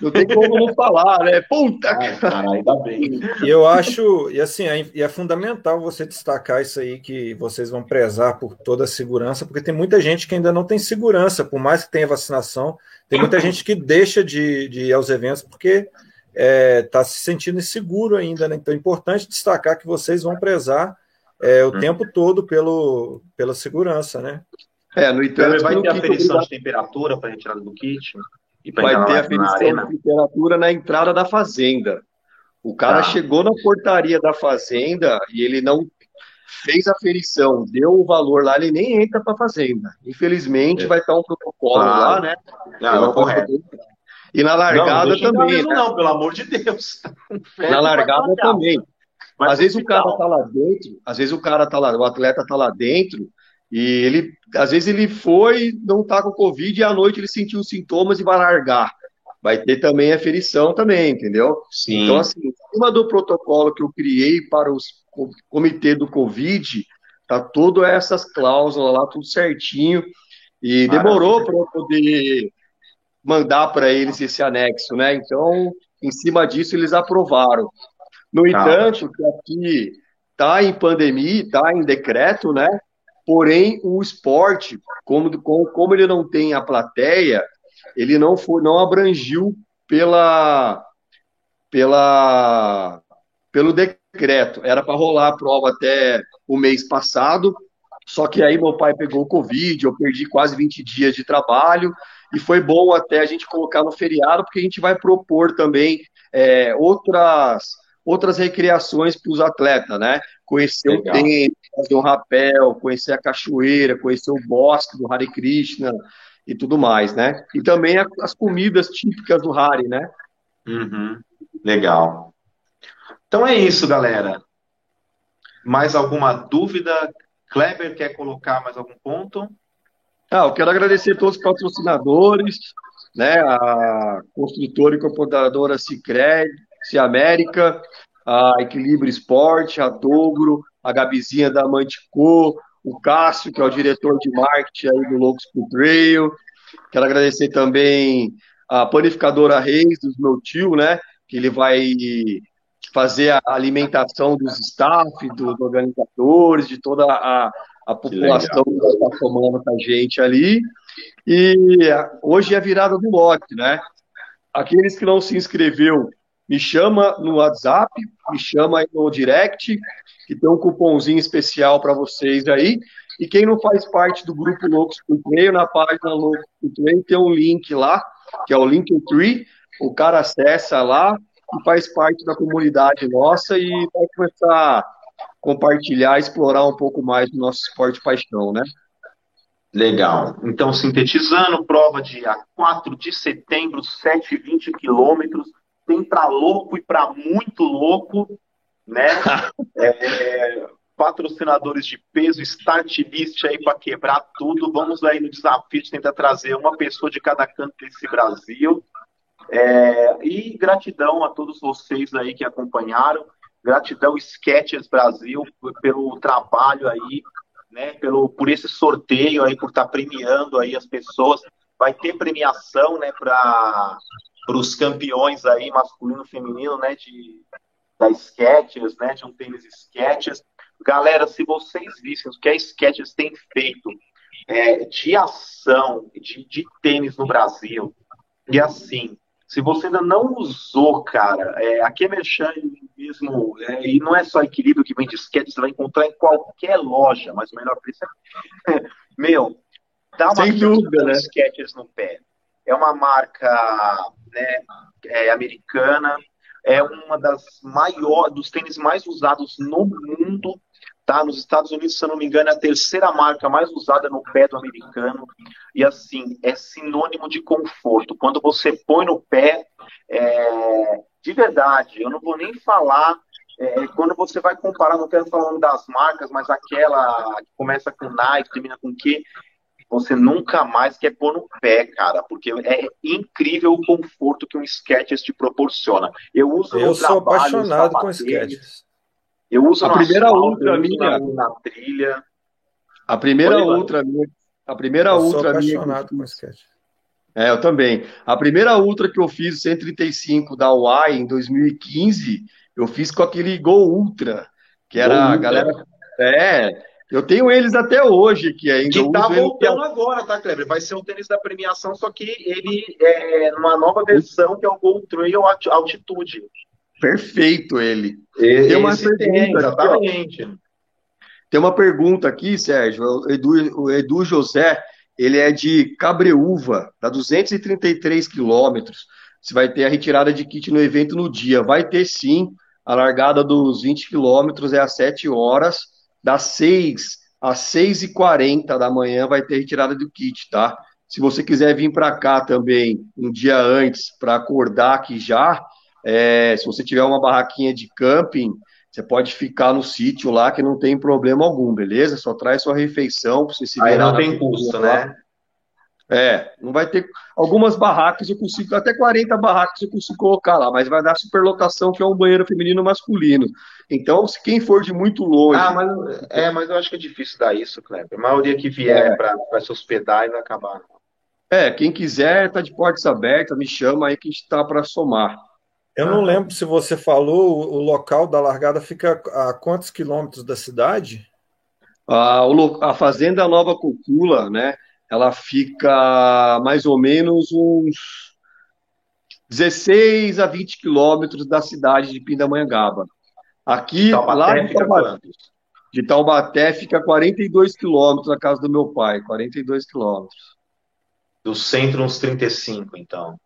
Não tem como não falar, né? Puta Ai, cara, ainda bem. E eu acho, e assim, é, é fundamental você destacar isso aí, que vocês vão prezar por toda a segurança, porque tem muita gente que ainda não tem segurança, por mais que tenha vacinação, tem muita gente que deixa de, de ir aos eventos porque está é, tá se sentindo inseguro ainda, né? Então é importante destacar que vocês vão prezar é, o hum. tempo todo pelo, pela segurança, né? É, no entanto, vai ter aferição de temperatura para retirada do kit vai ter a aferição de temperatura na entrada da fazenda. O cara ah. chegou na portaria da fazenda e ele não fez a ferição, deu o valor lá, ele nem entra para a fazenda. Infelizmente, é. vai estar um protocolo lá, né? Não, é correto. E na largada não, também. Mesmo, né? Não, pelo amor de Deus. na largada também. Mas às vezes o cara tá lá dentro, às vezes o cara tá lá, o atleta tá lá dentro, e ele, às vezes ele foi, não tá com Covid, e à noite ele sentiu os sintomas e vai largar. Vai ter também a ferição também, entendeu? Sim. Então, assim, em cima do protocolo que eu criei para os comitê do Covid, tá tudo essas cláusulas lá, tudo certinho. E demorou para eu poder mandar para eles esse anexo, né? Então, em cima disso, eles aprovaram. No entanto, que aqui tá em pandemia, tá em decreto, né? Porém, o esporte, como, como ele não tem a plateia, ele não, foi, não abrangiu pela, pela, pelo decreto. Era para rolar a prova até o mês passado, só que aí meu pai pegou o Covid, eu perdi quase 20 dias de trabalho, e foi bom até a gente colocar no feriado, porque a gente vai propor também é, outras outras recreações para os atletas, né? Conhecer Legal. o tempo, fazer um rapel, conhecer a cachoeira, conhecer o bosque do Hare Krishna e tudo mais, né? E também as comidas típicas do Hare, né? Uhum. Legal. Então é isso, galera. Mais alguma dúvida? Kleber quer colocar mais algum ponto? Ah, eu quero agradecer a todos os patrocinadores, né? A construtora e comportadora Cicred, Ciamérica, a Equilíbrio Esporte, a Dobro, a Gabizinha da Mantico, o Cássio, que é o diretor de marketing aí do Loucos Pro Trail. Quero agradecer também a panificadora Reis, do meu tio, né? que ele vai fazer a alimentação dos staff, dos organizadores, de toda a, a população que está tomando com a gente ali. E hoje é a virada do lote, né? Aqueles que não se inscreveu, me chama no WhatsApp, me chama no direct, que tem um cupomzinho especial para vocês aí. E quem não faz parte do grupo Loucos por Treino, na página Loucos por Treino, tem um link lá, que é o Linktree. O cara acessa lá e faz parte da comunidade nossa e vai começar a compartilhar, explorar um pouco mais do nosso esporte paixão, né? Legal. Então, sintetizando, prova dia 4 de setembro, 7,20 quilômetros. Tem para louco e para muito louco, né? é, patrocinadores de peso, start list aí para quebrar tudo. Vamos aí no desafio de tentar trazer uma pessoa de cada canto desse Brasil. É, e gratidão a todos vocês aí que acompanharam. Gratidão Sketches Brasil pelo trabalho aí, né? Pelo por esse sorteio aí, por estar tá premiando aí as pessoas. Vai ter premiação, né? Para os campeões aí masculino, feminino, né? De da Sketches, né? De um tênis Sketches. Galera, se vocês vissem o que a Sketches tem feito é, de ação de, de tênis no Brasil, e assim, se você ainda não usou, cara, é, aqui é Merchan mesmo, é, e não é só equilíbrio que vende sketch, você vai encontrar em qualquer loja, mas o melhor preço é. Meu, dá uma Sem dúvida, né? sketches no pé. É uma marca né, é, americana, é uma das maiores, dos tênis mais usados no mundo. Tá? Nos Estados Unidos, se eu não me engano, é a terceira marca mais usada no pé do americano. E assim, é sinônimo de conforto. Quando você põe no pé, é... de verdade, eu não vou nem falar. É, quando você vai comparar, não quero falar das marcas, mas aquela que começa com Nike, termina com que você nunca mais quer pôr no pé, cara, porque é incrível o conforto que um Skechers te proporciona. Eu uso Eu sou trabalho, apaixonado com Skechers. Eu uso a primeira ultra minha na, trilha. A primeira ultra minha, a primeira eu ultra sou apaixonado minha. com sketch. É, eu também. A primeira ultra que eu fiz 135 da UAI em 2015, eu fiz com aquele Gol Ultra, que era Gol a galera é, eu tenho eles até hoje que ainda que tá voltando ele... agora, tá, Kleber? Vai ser o tênis da premiação, só que ele é numa nova versão que é o Gol Trail Altitude. Perfeito ele. Tem uma Esse pergunta, tem, exatamente. Tem uma pergunta aqui, Sérgio. O Edu, o Edu José, ele é de Cabreúva, dá 233 quilômetros. Você vai ter a retirada de kit no evento no dia. Vai ter sim. A largada dos 20 quilômetros é às 7 horas. Das 6 às 6 e 40 da manhã vai ter retirada do kit, tá? Se você quiser vir para cá também um dia antes para acordar aqui já, é, se você tiver uma barraquinha de camping, você pode ficar no sítio lá que não tem problema algum, beleza? Só traz sua refeição para você se Aí não tem custo, né? É, não vai ter. Algumas barracas eu consigo, até 40 barracas eu consigo colocar lá, mas vai dar superlotação, que é um banheiro feminino masculino. Então, se quem for de muito longe. Ah, mas, é, mas eu acho que é difícil dar isso, Kleber. A maioria que vier é. para se hospedar e vai acabar. É, quem quiser, tá de portas abertas, me chama aí que a gente está para somar. Eu não lembro se você falou, o local da largada fica a quantos quilômetros da cidade? A, a Fazenda Nova Cocula, né? Ela fica mais ou menos uns 16 a 20 quilômetros da cidade de Pindamonhangaba. Aqui, Taubaté lá de Taubaté, de Taubaté fica 42 quilômetros na casa do meu pai, 42 quilômetros. Do centro, uns 35, então.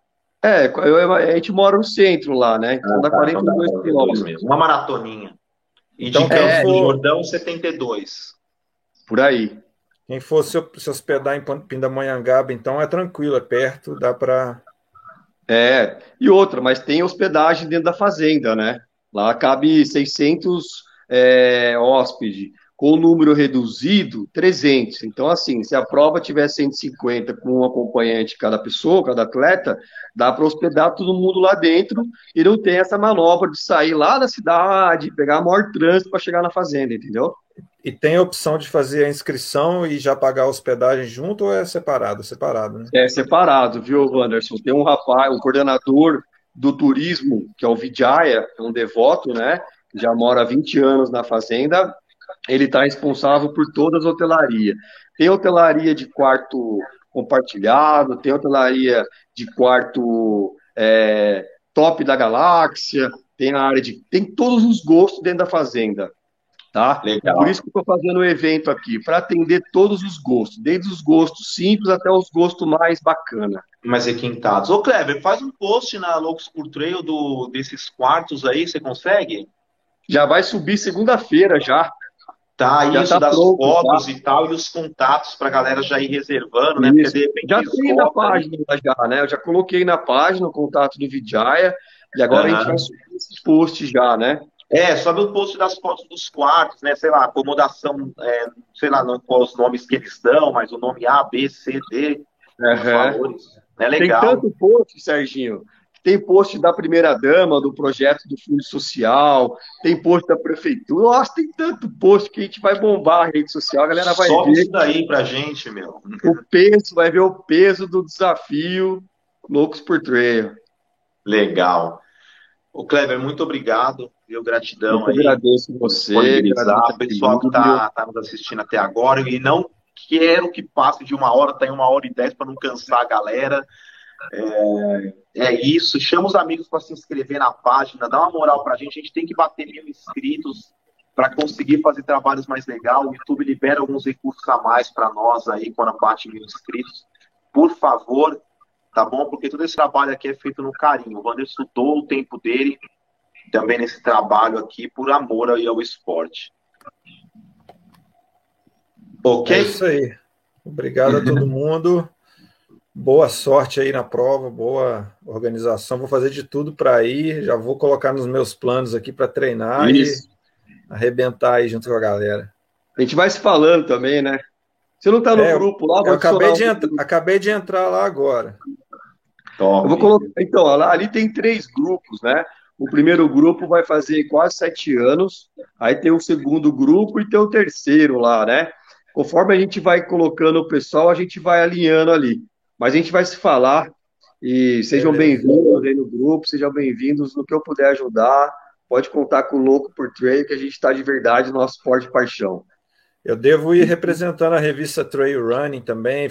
É, eu, a gente mora no centro lá, né? Então ah, dá 42 tá, quilômetros. Mesmo. Uma maratoninha. E então, de Campo é, Jordão, 72. Por aí. Quem for se, hospedar em Pindamonhangaba, então é tranquilo, é perto, dá para. É, e outra, mas tem hospedagem dentro da fazenda, né? Lá cabe 600 é, hóspedes com o número reduzido, 300. Então, assim, se a prova tiver 150 com um acompanhante cada pessoa, cada atleta, dá para hospedar todo mundo lá dentro e não tem essa manobra de sair lá da cidade, pegar maior trânsito para chegar na fazenda, entendeu? E tem a opção de fazer a inscrição e já pagar a hospedagem junto ou é separado? Separado, né? É separado, viu, Wanderson? Tem um rapaz, um coordenador do turismo, que é o Vijaya, é um devoto, né? Já mora há 20 anos na fazenda. Ele está responsável por todas as hotelarias. Tem hotelaria de quarto compartilhado, tem hotelaria de quarto é, top da galáxia, tem a área de. tem todos os gostos dentro da fazenda. Tá? Legal. Por isso que eu estou fazendo o evento aqui, para atender todos os gostos, desde os gostos simples até os gostos mais bacana. Mais requintados. Ô, Kleber, faz um post na Loucos por Trail do, desses quartos aí, você consegue? Já vai subir segunda-feira já. Tá, já isso, tá das pronto, fotos tá. e tal, e os contatos para a galera já ir reservando, né? Porque de repente já tem na página já, né? Eu já coloquei na página o contato do Vijaya, e agora uhum. a gente vai subir esses posts já, né? É, sobe o post das fotos dos quartos, né? Sei lá, acomodação, é, sei lá não, qual os nomes que eles dão, mas o nome A, B, C, D, uhum. os valores. É legal. Tem tanto post, Serginho. Tem post da primeira dama, do projeto do Fundo Social, tem post da prefeitura. Nossa, tem tanto post que a gente vai bombar a rede social, a galera vai Sobe ver. isso daí pra gente, meu. O peso, vai ver o peso do desafio Loucos por Trail. Legal. O Kleber, muito obrigado, viu? Gratidão Eu aí. agradeço você. O pessoal que está tá nos assistindo até agora e não quero que passe de uma hora, tá em uma hora e dez para não cansar a galera. É, é isso. Chama os amigos para se inscrever na página, dá uma moral para a gente. A gente tem que bater mil inscritos para conseguir fazer trabalhos mais legais. O YouTube libera alguns recursos a mais para nós aí quando bate mil inscritos. Por favor, tá bom? Porque todo esse trabalho aqui é feito no carinho. O Wander estudou o tempo dele também nesse trabalho aqui por amor ao esporte. Ok? É isso aí. Obrigado a todo mundo. Boa sorte aí na prova, boa organização. Vou fazer de tudo para ir. Já vou colocar nos meus planos aqui para treinar isso. e arrebentar aí junto com a galera. A gente vai se falando também, né? Você não está no é, grupo lá? Eu acabei de, acabei de entrar lá agora. Top. Eu vou colocar, então, ali tem três grupos, né? O primeiro grupo vai fazer quase sete anos, aí tem o segundo grupo e tem o terceiro lá, né? Conforme a gente vai colocando o pessoal, a gente vai alinhando ali. Mas a gente vai se falar e sejam bem-vindos aí no grupo, sejam bem-vindos no que eu puder ajudar. Pode contar com o Louco por Trail, que a gente está de verdade no nosso forte paixão. Eu devo ir representando a revista Trail Running também,